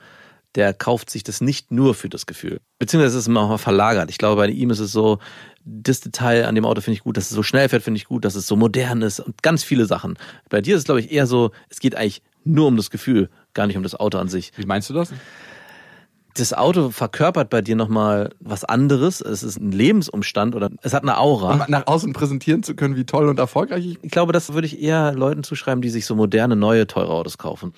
der kauft sich das nicht nur für das Gefühl. Beziehungsweise es ist manchmal verlagert. Ich glaube, bei ihm ist es so, das Detail an dem Auto finde ich gut, dass es so schnell fährt, finde ich gut, dass es so modern ist und ganz viele Sachen. Bei dir ist es, glaube ich, eher so, es geht eigentlich nur um das Gefühl, gar nicht um das Auto an sich.
Wie meinst du das?
Das Auto verkörpert bei dir nochmal was anderes. Es ist ein Lebensumstand oder es hat eine Aura.
Um nach außen präsentieren zu können, wie toll und erfolgreich ich
Ich glaube, das würde ich eher Leuten zuschreiben, die sich so moderne, neue, teure Autos kaufen.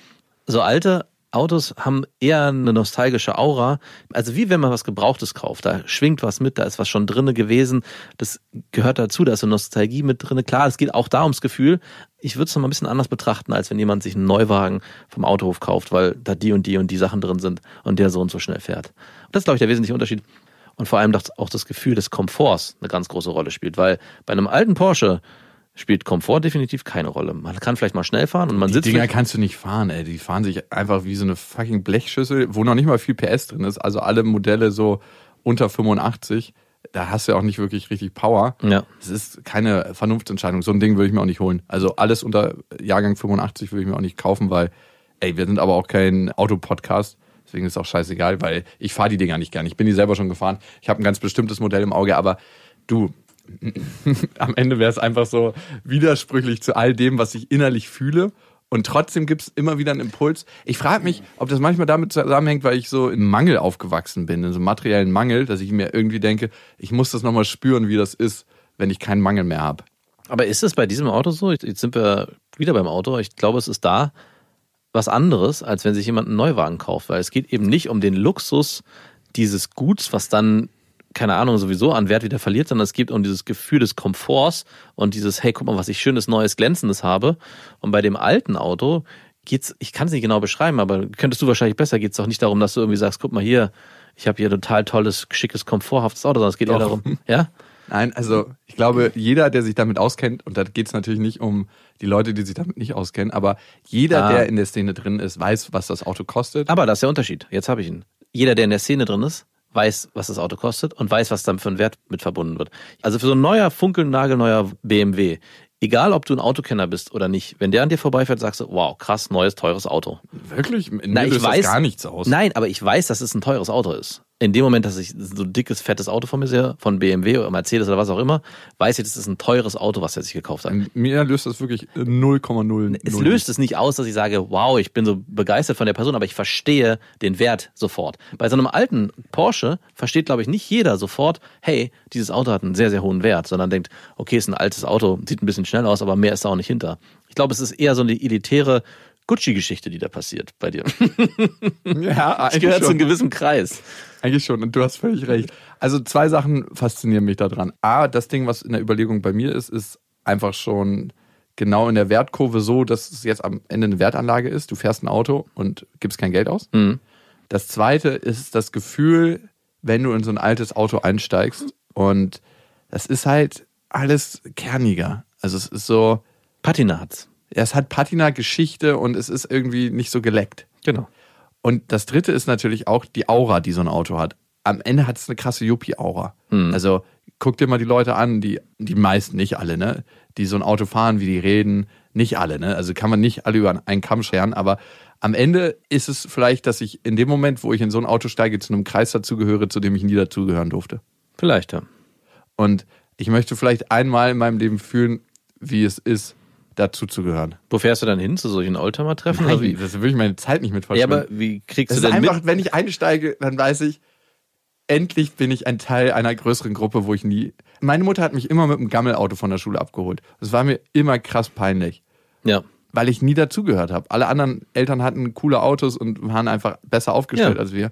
So alte Autos haben eher eine nostalgische Aura. Also wie wenn man was Gebrauchtes kauft. Da schwingt was mit, da ist was schon drinne gewesen. Das gehört dazu, da ist eine Nostalgie mit drinne. Klar, es geht auch da ums Gefühl. Ich würde es noch mal ein bisschen anders betrachten, als wenn jemand sich einen Neuwagen vom Autohof kauft, weil da die und die und die Sachen drin sind und der so und so schnell fährt. Das ist, glaube ich, der wesentliche Unterschied. Und vor allem, auch das Gefühl des Komforts eine ganz große Rolle spielt, weil bei einem alten Porsche spielt Komfort definitiv keine Rolle. Man kann vielleicht mal schnell fahren und man
Die
sitzt
Dinger
vielleicht-
kannst du nicht fahren, ey. Die fahren sich einfach wie so eine fucking Blechschüssel, wo noch nicht mal viel PS drin ist. Also alle Modelle so unter 85. Da hast du ja auch nicht wirklich richtig Power.
Ja.
Es ist keine Vernunftsentscheidung. So ein Ding würde ich mir auch nicht holen. Also alles unter Jahrgang 85 würde ich mir auch nicht kaufen, weil, ey, wir sind aber auch kein Autopodcast. Deswegen ist es auch scheißegal, weil ich fahre die Dinger nicht gern. Ich bin die selber schon gefahren. Ich habe ein ganz bestimmtes Modell im Auge, aber du, am Ende wäre es einfach so widersprüchlich zu all dem, was ich innerlich fühle. Und trotzdem gibt es immer wieder einen Impuls. Ich frage mich, ob das manchmal damit zusammenhängt, weil ich so im Mangel aufgewachsen bin, in so einem materiellen Mangel, dass ich mir irgendwie denke, ich muss das nochmal spüren, wie das ist, wenn ich keinen Mangel mehr habe.
Aber ist es bei diesem Auto so? Jetzt sind wir wieder beim Auto. Ich glaube, es ist da was anderes, als wenn sich jemand einen Neuwagen kauft, weil es geht eben nicht um den Luxus dieses Guts, was dann keine Ahnung, sowieso an Wert wieder verliert, sondern es geht um dieses Gefühl des Komforts und dieses, hey, guck mal, was ich schönes, neues, glänzendes habe. Und bei dem alten Auto geht's, ich kann es nicht genau beschreiben, aber könntest du wahrscheinlich besser, geht's doch nicht darum, dass du irgendwie sagst, guck mal hier, ich habe hier total tolles, schickes, komforthaftes Auto, sondern es geht eher
Doch.
darum, ja?
Nein, also ich glaube, jeder, der sich damit auskennt, und da geht es natürlich nicht um die Leute, die sich damit nicht auskennen, aber jeder,
Ah.
der in der Szene drin ist, weiß, was das Auto kostet.
Aber das ist der Unterschied. Jetzt habe ich ihn. Jeder, der in der Szene drin ist, weiß, was das Auto kostet und weiß, was dann für ein Wert mit verbunden wird. Also für so ein neuer, funkelnagelneuer BMW egal ob du ein Autokenner bist oder nicht, wenn der an dir vorbeifährt, sagst du, wow, krass, neues, teures Auto.
Wirklich? Mir
Na, ich weiß-
gar nichts aus.
Nein, aber ich weiß, dass es ein teures Auto ist. In dem Moment, dass ich so ein dickes, fettes Auto von mir sehe, von BMW oder Mercedes oder was auch immer, weiß ich, das ist ein teures Auto, was er sich gekauft hat.
Mir löst das wirklich 0,0.
Es löst es nicht aus, dass ich sage, wow, ich bin so begeistert von der Person, aber ich verstehe den Wert sofort. Bei so einem alten Porsche versteht, glaube ich, nicht jeder sofort, hey, dieses Auto hat einen sehr, sehr hohen Wert, sondern denkt, okay, ist ein altes Auto, sieht ein bisschen schnell aus, aber mehr ist da auch nicht hinter. Ich glaube, es ist eher so eine elitäre Gucci-Geschichte, die da passiert bei dir.
Ja,
Ich
eigentlich
gehöre zu einem gewissen Kreis.
Eigentlich schon. Und du hast völlig recht. Also zwei Sachen faszinieren mich daran. A, das Ding, was in der Überlegung bei mir ist, ist einfach schon genau in der Wertkurve so, dass es jetzt am Ende eine Wertanlage ist. Du fährst ein Auto und gibst kein Geld aus.
Mhm.
Das zweite ist das Gefühl, wenn du in so ein altes Auto einsteigst und das ist halt alles kerniger. Also es ist so,
Patina hat's.
Es hat Patina Geschichte und es ist irgendwie nicht so geleckt.
Genau.
Und das dritte ist natürlich auch die Aura, die so ein Auto hat. Am Ende hat es eine krasse Yuppie-Aura. Also guck dir mal die Leute an, die, die meisten, nicht alle, ne? Die so ein Auto fahren, wie die reden. Nicht alle, ne? Also kann man nicht alle über einen Kamm scheren, aber am Ende ist es vielleicht, dass ich in dem Moment, wo ich in so ein Auto steige, zu einem Kreis dazugehöre, zu dem ich nie dazugehören durfte.
Vielleicht, ja.
Und ich möchte vielleicht einmal in meinem Leben fühlen, wie es ist, dazuzugehören.
Wo fährst du dann hin? Zu solchen Oldtimer-Treffen? wie?
das will ich meine Zeit nicht mit
Ja,
verschwenden.
aber wie kriegst
Es
du
ist
denn
einfach,
mit?
wenn ich einsteige, dann weiß ich, endlich bin ich ein Teil einer größeren Gruppe, wo ich nie. Meine Mutter hat mich immer mit einem Gammelauto von der Schule abgeholt. Das war mir immer krass peinlich,
Ja.
weil ich nie dazugehört habe. Alle anderen Eltern hatten coole Autos und waren einfach besser aufgestellt
Ja.
als wir.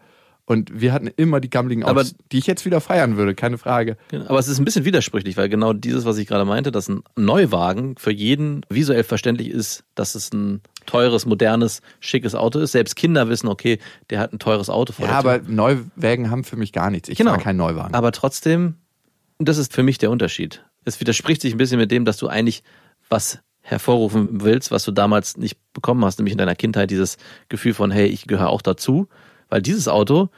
Und wir hatten immer die gammeligen
Aber-
Autos, die ich jetzt wieder feiern würde, keine Frage.
Genau. Aber es ist ein bisschen widersprüchlich, weil genau dieses, was ich gerade meinte, dass ein Neuwagen für jeden visuell verständlich ist, dass es ein teures, modernes, schickes Auto ist. Selbst Kinder wissen, okay, der hat ein teures Auto vor
Ja, aber. Neuwagen haben für mich gar nichts. Ich
Genau.
fahre keinen Neuwagen.
Aber trotzdem, das ist für mich der Unterschied. Es widerspricht sich ein bisschen mit dem, dass du eigentlich was hervorrufen willst, was du damals nicht bekommen hast, nämlich in deiner Kindheit dieses Gefühl von, hey, ich gehöre auch dazu. Weil dieses Auto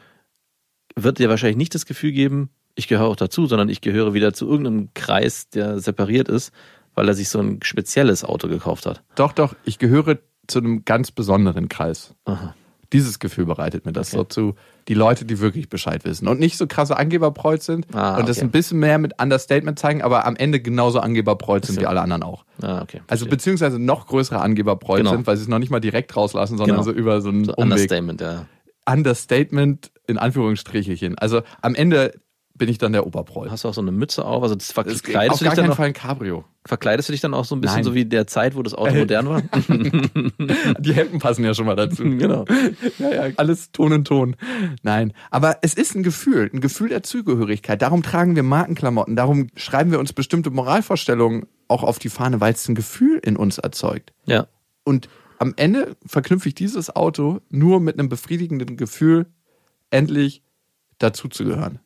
wird dir wahrscheinlich nicht das Gefühl geben, ich gehöre auch dazu, sondern ich gehöre wieder zu irgendeinem Kreis, der separiert ist, weil er sich so ein spezielles Auto gekauft hat.
doch, doch, ich gehöre zu einem ganz besonderen Kreis.
Aha.
Dieses Gefühl bereitet mir das so zu, die Leute, die wirklich Bescheid wissen und nicht so krasse Angeberpreuz sind
Ah,
und das
okay.
ein bisschen mehr mit Understatement zeigen, aber am Ende genauso Angeberpreuz sind wie alle anderen auch.
Ah, okay.
Also beziehungsweise noch größere Angeberpreuz
Genau.
sind, weil sie es noch nicht mal direkt rauslassen, sondern
Genau.
so über so einen
so
Umweg.
Understatement, ja.
Understatement in Anführungsstrichelchen. Also am Ende bin ich dann der Oberpreuß.
Hast du auch so eine Mütze auf? Also das verkleidest du
auf
dich
gar
dann noch?
Fall ein Cabrio.
Verkleidest du dich dann auch so ein bisschen
Nein.
so wie der Zeit, wo das Auto modern war?
Die Hemden passen ja schon mal dazu.
genau.
Ja, ja, alles Ton und Ton. Nein, aber es ist ein Gefühl, ein Gefühl der Zugehörigkeit. Darum tragen wir Markenklamotten, darum schreiben wir uns bestimmte Moralvorstellungen auch auf die Fahne, weil es ein Gefühl in uns erzeugt.
Ja.
Und am Ende verknüpfe ich dieses Auto nur mit einem befriedigenden Gefühl, endlich dazuzugehören.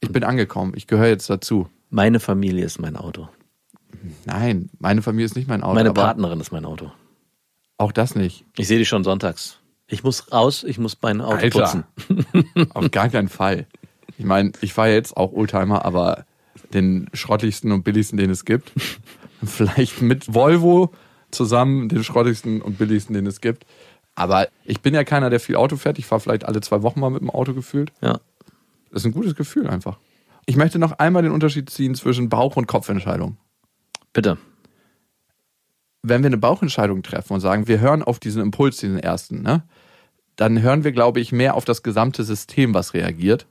Ich bin angekommen, ich gehöre jetzt dazu.
Meine Familie ist mein Auto.
Nein, meine Familie ist nicht mein Auto.
Meine Partnerin ist mein Auto.
Auch das nicht.
Ich sehe die schon sonntags. Ich muss raus, ich muss mein Auto
Alter.
putzen.
Auf gar keinen Fall. Ich meine, ich fahre jetzt auch Oldtimer, aber den schrottigsten und billigsten, den es gibt. Vielleicht mit Volvo zusammen den schrottigsten und billigsten, den es gibt. Aber ich bin ja keiner, der viel Auto fährt. Ich fahre vielleicht alle zwei Wochen mal mit dem Auto gefühlt.
Ja.
Das ist ein gutes Gefühl einfach. Ich möchte noch einmal den Unterschied ziehen zwischen Bauch- und Kopfentscheidung.
Bitte.
Wenn wir eine Bauchentscheidung treffen und sagen, wir hören auf diesen Impuls, diesen ersten, ne, dann hören wir, glaube ich, mehr auf das gesamte System, was reagiert.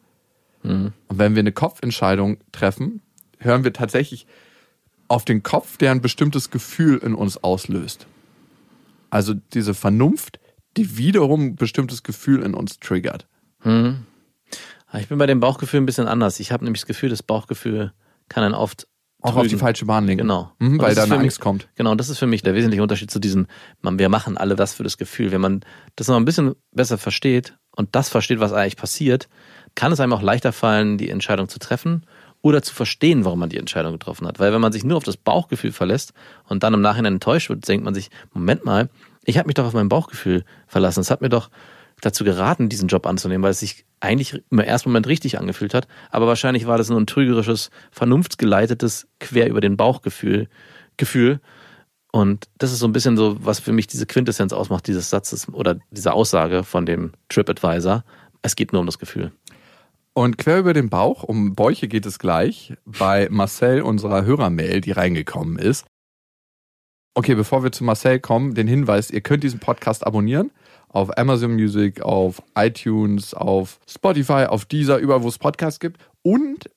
Und wenn wir eine Kopfentscheidung treffen, hören wir tatsächlich auf den Kopf, der ein bestimmtes Gefühl in uns auslöst. Also diese Vernunft, die wiederum ein bestimmtes Gefühl in uns triggert.
Ah, Ich bin bei dem Bauchgefühl ein bisschen anders. Ich habe nämlich das Gefühl, das Bauchgefühl kann einen oft
Auch auf die falsche Bahn lenken.
Genau.
Mhm, weil
das
da eine
für mich-
Angst kommt.
Genau, und das ist für mich der wesentliche Unterschied zu diesem, man, wir machen alle was für das Gefühl. Wenn man das noch ein bisschen besser versteht und das versteht, was eigentlich passiert, kann es einem auch leichter fallen, die Entscheidung zu treffen oder zu verstehen, warum man die Entscheidung getroffen hat. Weil wenn man sich nur auf das Bauchgefühl verlässt und dann im Nachhinein enttäuscht wird, denkt man sich, Moment mal, ich habe mich doch auf mein Bauchgefühl verlassen. Es hat mir doch dazu geraten, diesen Job anzunehmen, weil es sich eigentlich im ersten Moment richtig angefühlt hat. Aber wahrscheinlich war das nur ein trügerisches, vernunftsgeleitetes, quer über den Bauchgefühl. Gefühl. Und das ist so ein bisschen so, was für mich diese Quintessenz ausmacht, dieses Satzes oder dieser Aussage von dem TripAdvisor. Es geht nur um das Gefühl.
Und quer über den Bauch, um Bäuche geht es gleich, bei Marcel, unserer Hörermail, die reingekommen ist. Okay, bevor wir zu Marcel kommen, den Hinweis, ihr könnt diesen Podcast abonnieren auf Amazon Music, auf iTunes, auf Spotify, auf Deezer, überall wo es Podcasts gibt. Und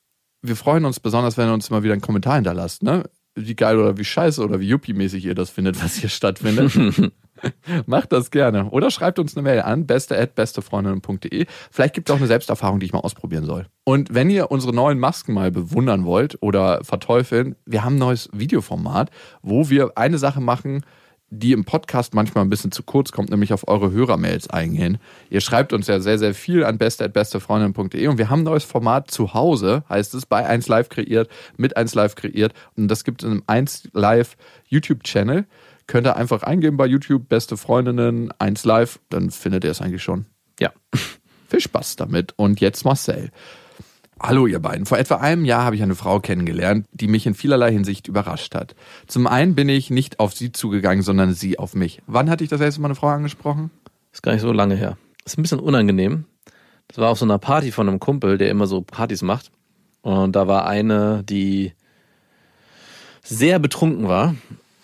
wir freuen uns besonders, wenn ihr uns immer wieder einen Kommentar hinterlasst, ne? Wie geil oder wie scheiße oder wie yuppie-mäßig ihr das findet, was hier stattfindet. Macht das gerne. Oder schreibt uns eine Mail an, beste.bestefreundinnen.de. Vielleicht gibt es auch eine Selbsterfahrung, die ich mal ausprobieren soll. Und wenn ihr unsere neuen Masken mal bewundern wollt oder verteufeln, wir haben ein neues Videoformat, wo wir eine Sache machen, die im Podcast manchmal ein bisschen zu kurz kommt, nämlich auf eure Hörermails eingehen. Ihr schreibt uns ja sehr, sehr viel an beste.bestefreundin.de und wir haben ein neues Format zu Hause, heißt es, bei 1 Live kreiert, mit 1 Live kreiert und das gibt es in einem 1 Live YouTube-Channel. Könnt ihr einfach eingeben bei YouTube, beste Freundinnen, 1 Live, dann findet ihr es eigentlich schon.
Ja.
Viel Spaß damit und jetzt Marcel. Hallo ihr beiden. Vor etwa einem Jahr habe ich eine Frau kennengelernt, die mich in vielerlei Hinsicht überrascht hat. Zum einen bin ich nicht auf sie zugegangen, sondern sie auf mich. Wann hatte ich das erste Mal eine Frau angesprochen?
Ist gar nicht so lange her. Ist ein bisschen unangenehm. Das war auf so einer Party von einem Kumpel, der immer so Partys macht. Und da war eine, die sehr betrunken war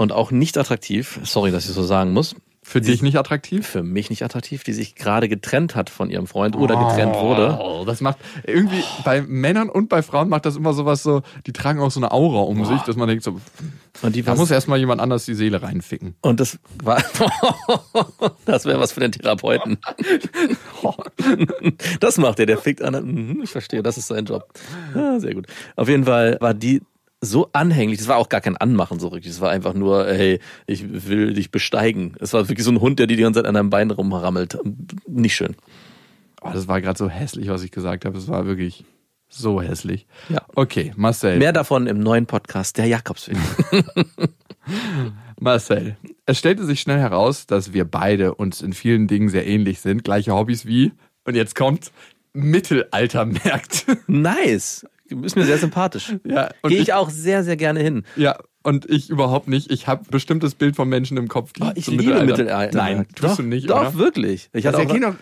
und auch nicht attraktiv. Sorry, dass ich so sagen muss.
Für dich nicht attraktiv?
Für mich nicht attraktiv, die sich gerade getrennt hat von ihrem Freund oder getrennt wurde.
Oh, das macht irgendwie bei Männern und bei Frauen macht das immer sowas so, die tragen auch so eine Aura um sich, dass man denkt so,
Und die
da
war
muss erstmal jemand anders die Seele reinficken.
Und das war, das wäre was für den Therapeuten. Das macht er, der fickt an. Mhm, Ich verstehe, das ist sein Job. Ja, sehr gut. Auf jeden Fall war die so anhänglich. Das war auch gar kein Anmachen so richtig. Es war einfach nur, hey, ich will dich besteigen. Es war wirklich so ein Hund, der die ganze Zeit an deinem Bein rumrammelt. Nicht schön.
Oh, das war gerade so hässlich, was ich gesagt habe. Es war wirklich so hässlich.
Ja.
Okay, Marcel.
Mehr davon im neuen Podcast, der Jakobsweg.
Marcel. Es stellte sich schnell heraus, dass wir beide uns in vielen Dingen sehr ähnlich sind. Gleiche Hobbys wie, und jetzt kommt, Mittelaltermärkte.
nice. Du bist mir sehr sympathisch.
Ja, und
Gehe
ich-
ich auch sehr, sehr gerne hin.
Ja, und ich überhaupt nicht. Ich habe bestimmtes Bild von Menschen im Kopf, die
Oh, ich liebe
Mittelalter-
Mittelalter.
Nein, tust
doch,
du nicht,
Doch,
oder?
wirklich. Ich, hatte auch,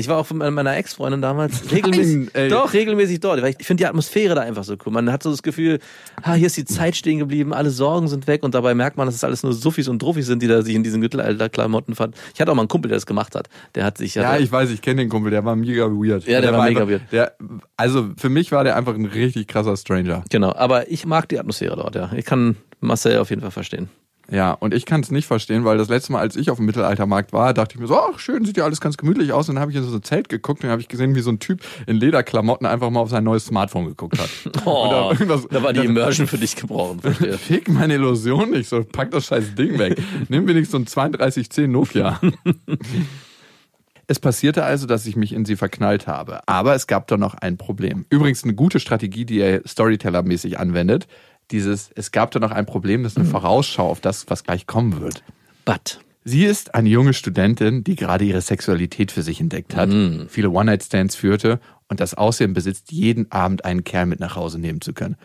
ich war auch von meiner Ex-Freundin damals regelmäßig,
ey.
doch, regelmäßig dort. Ich finde die Atmosphäre da einfach so cool. Man hat so das Gefühl, ha, hier ist die Zeit stehen geblieben, alle Sorgen sind weg und dabei merkt man, dass es alles nur Suffis und Druffis sind, die da sich in diesen Mittelalter-Klamotten fanden. Ich hatte auch mal einen Kumpel, der das gemacht hat. Der hat sich
ja, ich weiß, ich kenne den Kumpel, der war mega weird.
Ja, der war mega
einfach,
weird.
Der, also für mich war der einfach ein richtig krasser Stranger.
Genau, aber ich mag die Atmosphäre dort, ja. Ich kann Marcel auf jeden Fall verstehen.
Ja, und ich kann es nicht verstehen, weil das letzte Mal, als ich auf dem Mittelaltermarkt war, dachte ich mir so, ach schön, sieht ja alles ganz gemütlich aus. Und dann habe ich in so ein Zelt geguckt und dann habe ich gesehen, wie so ein Typ in Lederklamotten einfach mal auf sein neues Smartphone geguckt hat.
Oh,
da irgendwas-
da war die Immersion für dich gebrochen. Verstehe.
Fick meine Illusion nicht, so pack das scheiß Ding weg. Nimm wenigstens so ein 3210 Nokia. Es passierte also, dass ich mich in sie verknallt habe. Aber es gab doch noch ein Problem. Übrigens eine gute Strategie, die er Storyteller-mäßig anwendet. Dieses, es gab doch noch ein Problem, das ist eine Vorausschau auf das, was gleich kommen wird.
But.
Sie ist eine junge Studentin, die gerade ihre Sexualität für sich entdeckt hat, viele One-Night-Stands führte und das Aussehen besitzt, jeden Abend einen Kerl mit nach Hause nehmen zu können.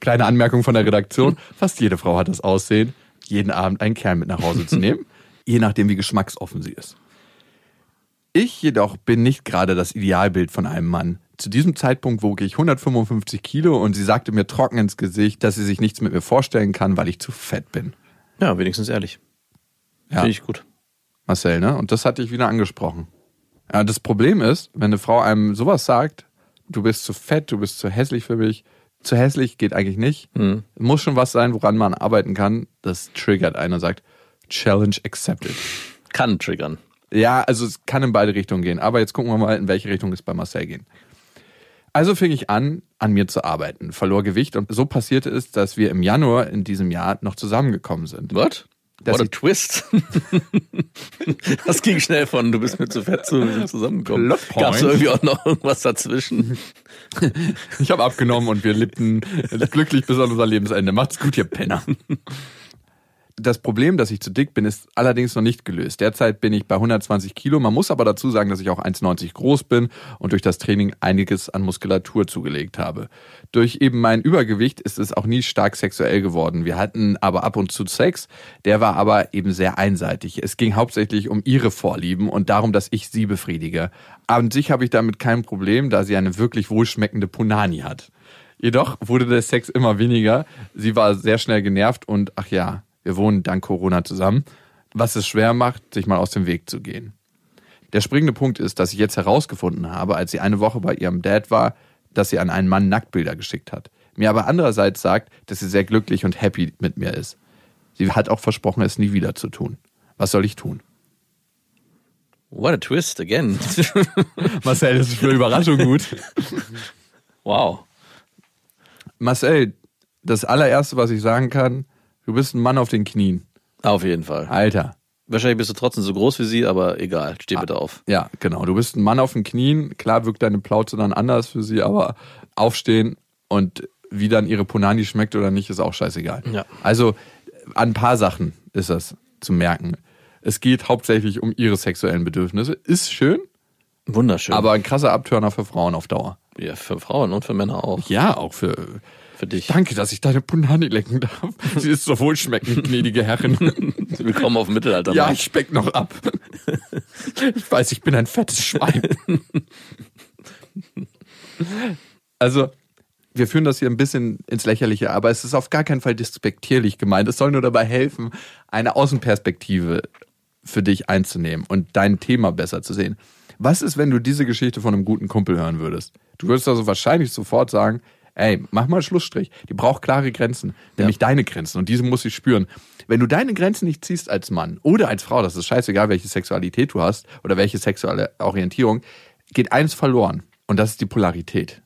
Kleine Anmerkung von der Redaktion, fast jede Frau hat das Aussehen, jeden Abend einen Kerl mit nach Hause zu nehmen, je nachdem wie geschmacksoffen sie ist. Ich jedoch bin nicht gerade das Idealbild von einem Mann. Zu diesem Zeitpunkt wog ich 155 Kilo und sie sagte mir trocken ins Gesicht, dass sie sich nichts mit mir vorstellen kann, weil ich zu fett bin.
Ja, wenigstens ehrlich.
Ja.
Finde ich gut.
Marcel, ne? Und das hatte ich wieder angesprochen. Ja, das Problem ist, wenn eine Frau einem sowas sagt, du bist zu fett, du bist zu hässlich für mich, zu hässlich geht eigentlich nicht. Muss schon was sein, woran man arbeiten kann. Das triggert einen und sagt, Challenge accepted.
Kann triggern.
Ja, also es kann in beide Richtungen gehen. Aber jetzt gucken wir mal, in welche Richtung es bei Marcel geht. Also fing ich an, an mir zu arbeiten, verlor Gewicht und so passierte es, dass wir im Januar in diesem Jahr noch zusammengekommen sind.
What?
Das
What a
ist-
twist. das ging schnell von, du bist mir zu fett zu zusammengekommen. Gab es irgendwie auch noch irgendwas dazwischen?
Ich habe abgenommen und wir lebten glücklich bis an unser Lebensende. Macht's gut, ihr Penner. Das Problem, dass ich zu dick bin, ist allerdings noch nicht gelöst. Derzeit bin ich bei 120 Kilo. Man muss aber dazu sagen, dass ich auch 1,90 groß bin und durch das Training einiges an Muskulatur zugelegt habe. Durch eben mein Übergewicht ist es auch nie stark sexuell geworden. Wir hatten aber ab und zu Sex. Der war aber eben sehr einseitig. Es ging hauptsächlich um ihre Vorlieben und darum, dass ich sie befriedige. An sich habe ich damit kein Problem, da sie eine wirklich wohlschmeckende Punani hat. Jedoch wurde der Sex immer weniger. Sie war sehr schnell genervt und ach ja, wir wohnen dank Corona zusammen, was es schwer macht, sich mal aus dem Weg zu gehen. Der springende Punkt ist, dass ich jetzt herausgefunden habe, als sie eine Woche bei ihrem Dad war, dass sie an einen Mann Nacktbilder geschickt hat. Mir aber andererseits sagt, dass sie sehr glücklich und happy mit mir ist. Sie hat auch versprochen, es nie wieder zu tun. Was soll ich tun?
What a twist again.
Marcel, das ist für Überraschung gut.
wow.
Marcel, das allererste, was ich sagen kann, Du bist ein Mann auf den Knien.
Auf jeden Fall.
Alter.
Wahrscheinlich bist du trotzdem so groß wie sie, aber egal, steh bitte auf.
Ja, genau. Du bist ein Mann auf den Knien. Klar wirkt deine Plauze dann anders für sie, aber aufstehen und wie dann ihre Punani schmeckt oder nicht, ist auch scheißegal.
Ja.
Also an ein paar Sachen ist das zu merken. Es geht hauptsächlich um ihre sexuellen Bedürfnisse. Ist schön.
Wunderschön.
Aber ein krasser Abtörner für Frauen auf Dauer.
Ja, für Frauen und für Männer auch.
Ja, auch für
für dich.
Danke, dass ich deine Punani lecken darf. Sie ist so wohlschmeckend, gnädige Herrin.
Willkommen auf Mittelalter.
Ja, ich speck noch ab. Ich weiß, ich bin ein fettes Schwein. Also, wir führen das hier ein bisschen ins Lächerliche, aber es ist auf gar keinen Fall despektierlich gemeint. Es soll nur dabei helfen, eine Außenperspektive für dich einzunehmen und dein Thema besser zu sehen. Was ist, wenn du diese Geschichte von einem guten Kumpel hören würdest? Du würdest also wahrscheinlich sofort sagen, ey, mach mal Schlussstrich. Die braucht klare Grenzen, nämlich ja. deine Grenzen und diese muss sie spüren. Wenn du deine Grenzen nicht ziehst als Mann oder als Frau, das ist scheißegal, welche Sexualität du hast oder welche sexuelle Orientierung, geht eins verloren und das ist die Polarität.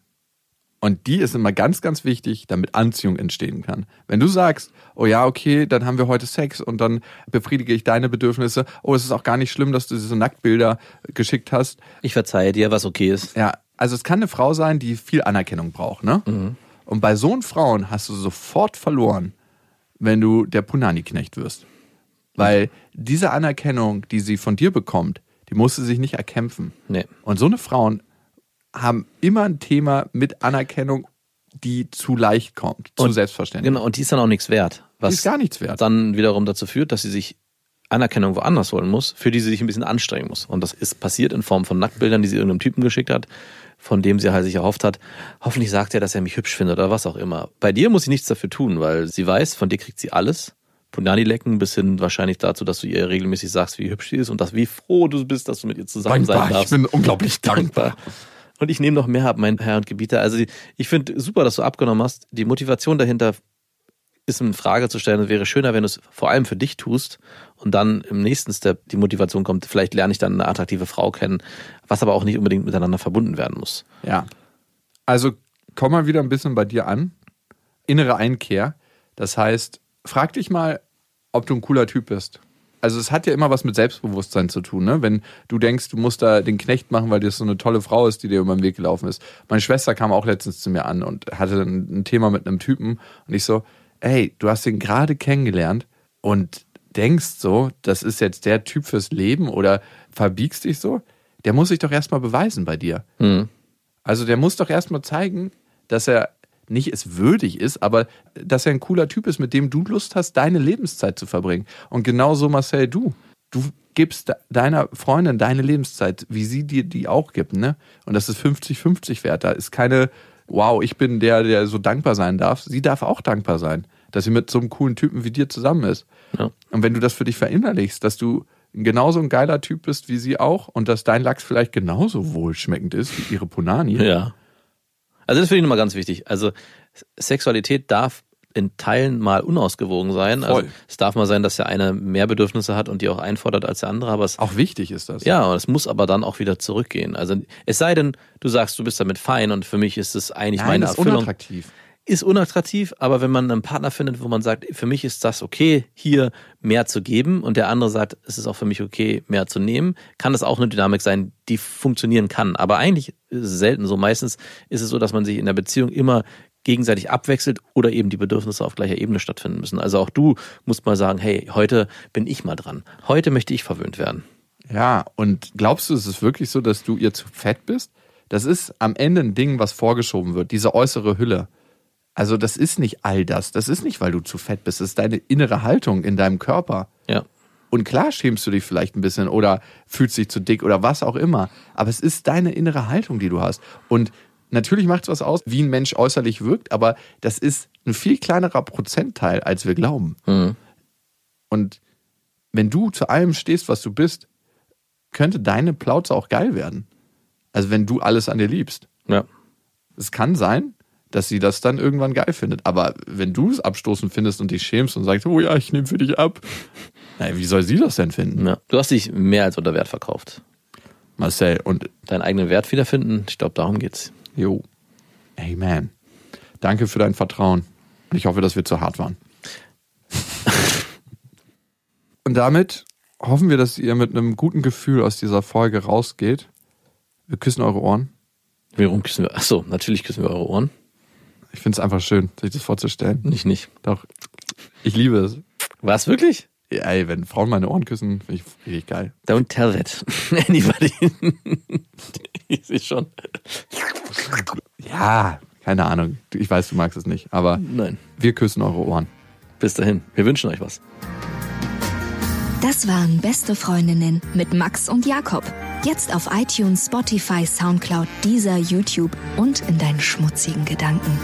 Und die ist immer ganz, ganz wichtig, damit Anziehung entstehen kann. Wenn du sagst, oh ja, okay, dann haben wir heute Sex und dann befriedige ich deine Bedürfnisse, oh, es ist auch gar nicht schlimm, dass du diese Nacktbilder geschickt hast.
Ich verzeihe dir, was okay ist.
Ja, also es kann eine Frau sein, die viel Anerkennung braucht, ne? Mhm. Und bei so Frauen hast du sofort verloren, wenn du der Punani-Knecht wirst. Weil diese Anerkennung, die sie von dir bekommt, die muss sie sich nicht erkämpfen.
Nee.
Und so eine Frauen haben immer ein Thema mit Anerkennung, die zu leicht kommt, zu
und,
selbstverständlich.
Genau, und die ist dann auch nichts wert.
Was die ist gar nichts wert.
Dann wiederum dazu führt, dass sie sich Anerkennung woanders holen muss, für die sie sich ein bisschen anstrengen muss. Und das ist passiert in Form von Nacktbildern, die sie irgendeinem Typen geschickt hat, von dem sie halt sich erhofft hat, hoffentlich sagt er, dass er mich hübsch findet oder was auch immer. Bei dir muss sie nichts dafür tun, weil sie weiß, von dir kriegt sie alles. Punani lecken bis hin wahrscheinlich dazu, dass du ihr regelmäßig sagst, wie hübsch sie ist und dass wie froh du bist, dass du mit ihr zusammen
dankbar,
sein darfst.
Ich bin unglaublich dankbar.
Und ich nehme noch mehr ab, mein Herr und Gebieter. Also ich finde super, dass du abgenommen hast. Die Motivation dahinter ist in Frage zu stellen. Es wäre schöner, wenn du es vor allem für dich tust und dann im nächsten Step die Motivation kommt, vielleicht lerne ich dann eine attraktive Frau kennen, was aber auch nicht unbedingt miteinander verbunden werden muss.
Ja. Also komm mal wieder ein bisschen bei dir an. Innere Einkehr. Das heißt, frag dich mal, ob du ein cooler Typ bist. Also es hat ja immer was mit Selbstbewusstsein zu tun, ne? Wenn du denkst, du musst da den Knecht machen, weil das so eine tolle Frau ist, die dir über den Weg gelaufen ist. Meine Schwester kam auch letztens zu mir an und hatte ein Thema mit einem Typen und ich so, ey, du hast ihn gerade kennengelernt und denkst so, das ist jetzt der Typ fürs Leben oder verbiegst dich so, der muss sich doch erstmal beweisen bei dir.
Mhm.
Also der muss doch erstmal zeigen, dass er nicht es würdig ist, aber dass er ein cooler Typ ist, mit dem du Lust hast, deine Lebenszeit zu verbringen. Und genauso, Marcel, du. Du gibst deiner Freundin deine Lebenszeit, wie sie dir die auch gibt, ne? Und das ist 50-50 wert. Da ist keine wow, ich bin der, der so dankbar sein darf. Sie darf auch dankbar sein, dass sie mit so einem coolen Typen wie dir zusammen ist.
Ja.
Und wenn du das für dich verinnerlichst, dass du genauso ein geiler Typ bist wie sie auch und dass dein Lachs vielleicht genauso wohlschmeckend ist wie ihre Punani.
Ja. Also das finde ich nochmal ganz wichtig. Also Sexualität darf in Teilen mal unausgewogen sein. Also Voll. Also es darf mal sein, dass der eine mehr Bedürfnisse hat und die auch einfordert als der andere, aber es
auch wichtig ist das.
Ja, und es muss aber dann auch wieder zurückgehen. Also es sei denn, du sagst, du bist damit fein und für mich ist es eigentlich
Nein,
meine
ist
Erfüllung.
Unattraktiv.
Ist unattraktiv, aber wenn man einen Partner findet, wo man sagt, für mich ist das okay, hier mehr zu geben und der andere sagt, es ist auch für mich okay, mehr zu nehmen, kann das auch eine Dynamik sein, die funktionieren kann. Aber eigentlich ist es selten so. Meistens ist es so, dass man sich in der Beziehung immer gegenseitig abwechselt oder eben die Bedürfnisse auf gleicher Ebene stattfinden müssen. Also auch du musst mal sagen, hey, heute bin ich mal dran. Heute möchte ich verwöhnt werden.
Ja, und glaubst du, es ist wirklich so, dass du ihr zu fett bist? Das ist am Ende ein Ding, was vorgeschoben wird, diese äußere Hülle. Also das ist nicht all das. Das ist nicht, weil du zu fett bist. Das ist deine innere Haltung in deinem Körper.
Ja.
Und klar schämst du dich vielleicht ein bisschen oder fühlst dich zu dick oder was auch immer. Aber es ist deine innere Haltung, die du hast. Und natürlich macht es was aus, wie ein Mensch äußerlich wirkt, aber das ist ein viel kleinerer Prozentteil, als wir glauben.
Mhm.
Und wenn du zu allem stehst, was du bist, könnte deine Plauze auch geil werden. Also wenn du alles an dir liebst.
Ja.
Es kann sein, dass sie das dann irgendwann geil findet. Aber wenn du es abstoßend findest und dich schämst und sagst, oh ja, ich nehme für dich ab, naja, wie soll sie das denn finden?
ja. Du hast dich mehr als unter Wert verkauft.
Marcel und
Deinen eigenen Wert wiederfinden, ich glaube, darum geht's.
Jo, man, danke für dein Vertrauen. Ich hoffe, dass wir zu hart waren. und damit hoffen wir, dass ihr mit einem guten Gefühl aus dieser Folge rausgeht. Wir küssen eure Ohren.
Warum küssen wir? Achso, natürlich küssen wir eure Ohren.
Ich finde es einfach schön, sich das vorzustellen.
Nicht, nicht.
Doch, ich liebe es.
Was wirklich?
Ey, wenn Frauen meine Ohren küssen, finde ich richtig geil.
Don't tell that. Anybody. ich sehe schon.
Ja, keine Ahnung. Ich weiß, du magst es nicht, aber
Nein.
wir küssen eure Ohren.
Bis dahin. Wir wünschen euch was.
Das waren Beste Freundinnen mit Max und Jakob. Jetzt auf iTunes, Spotify, Soundcloud, dieser YouTube und in deinen schmutzigen Gedanken.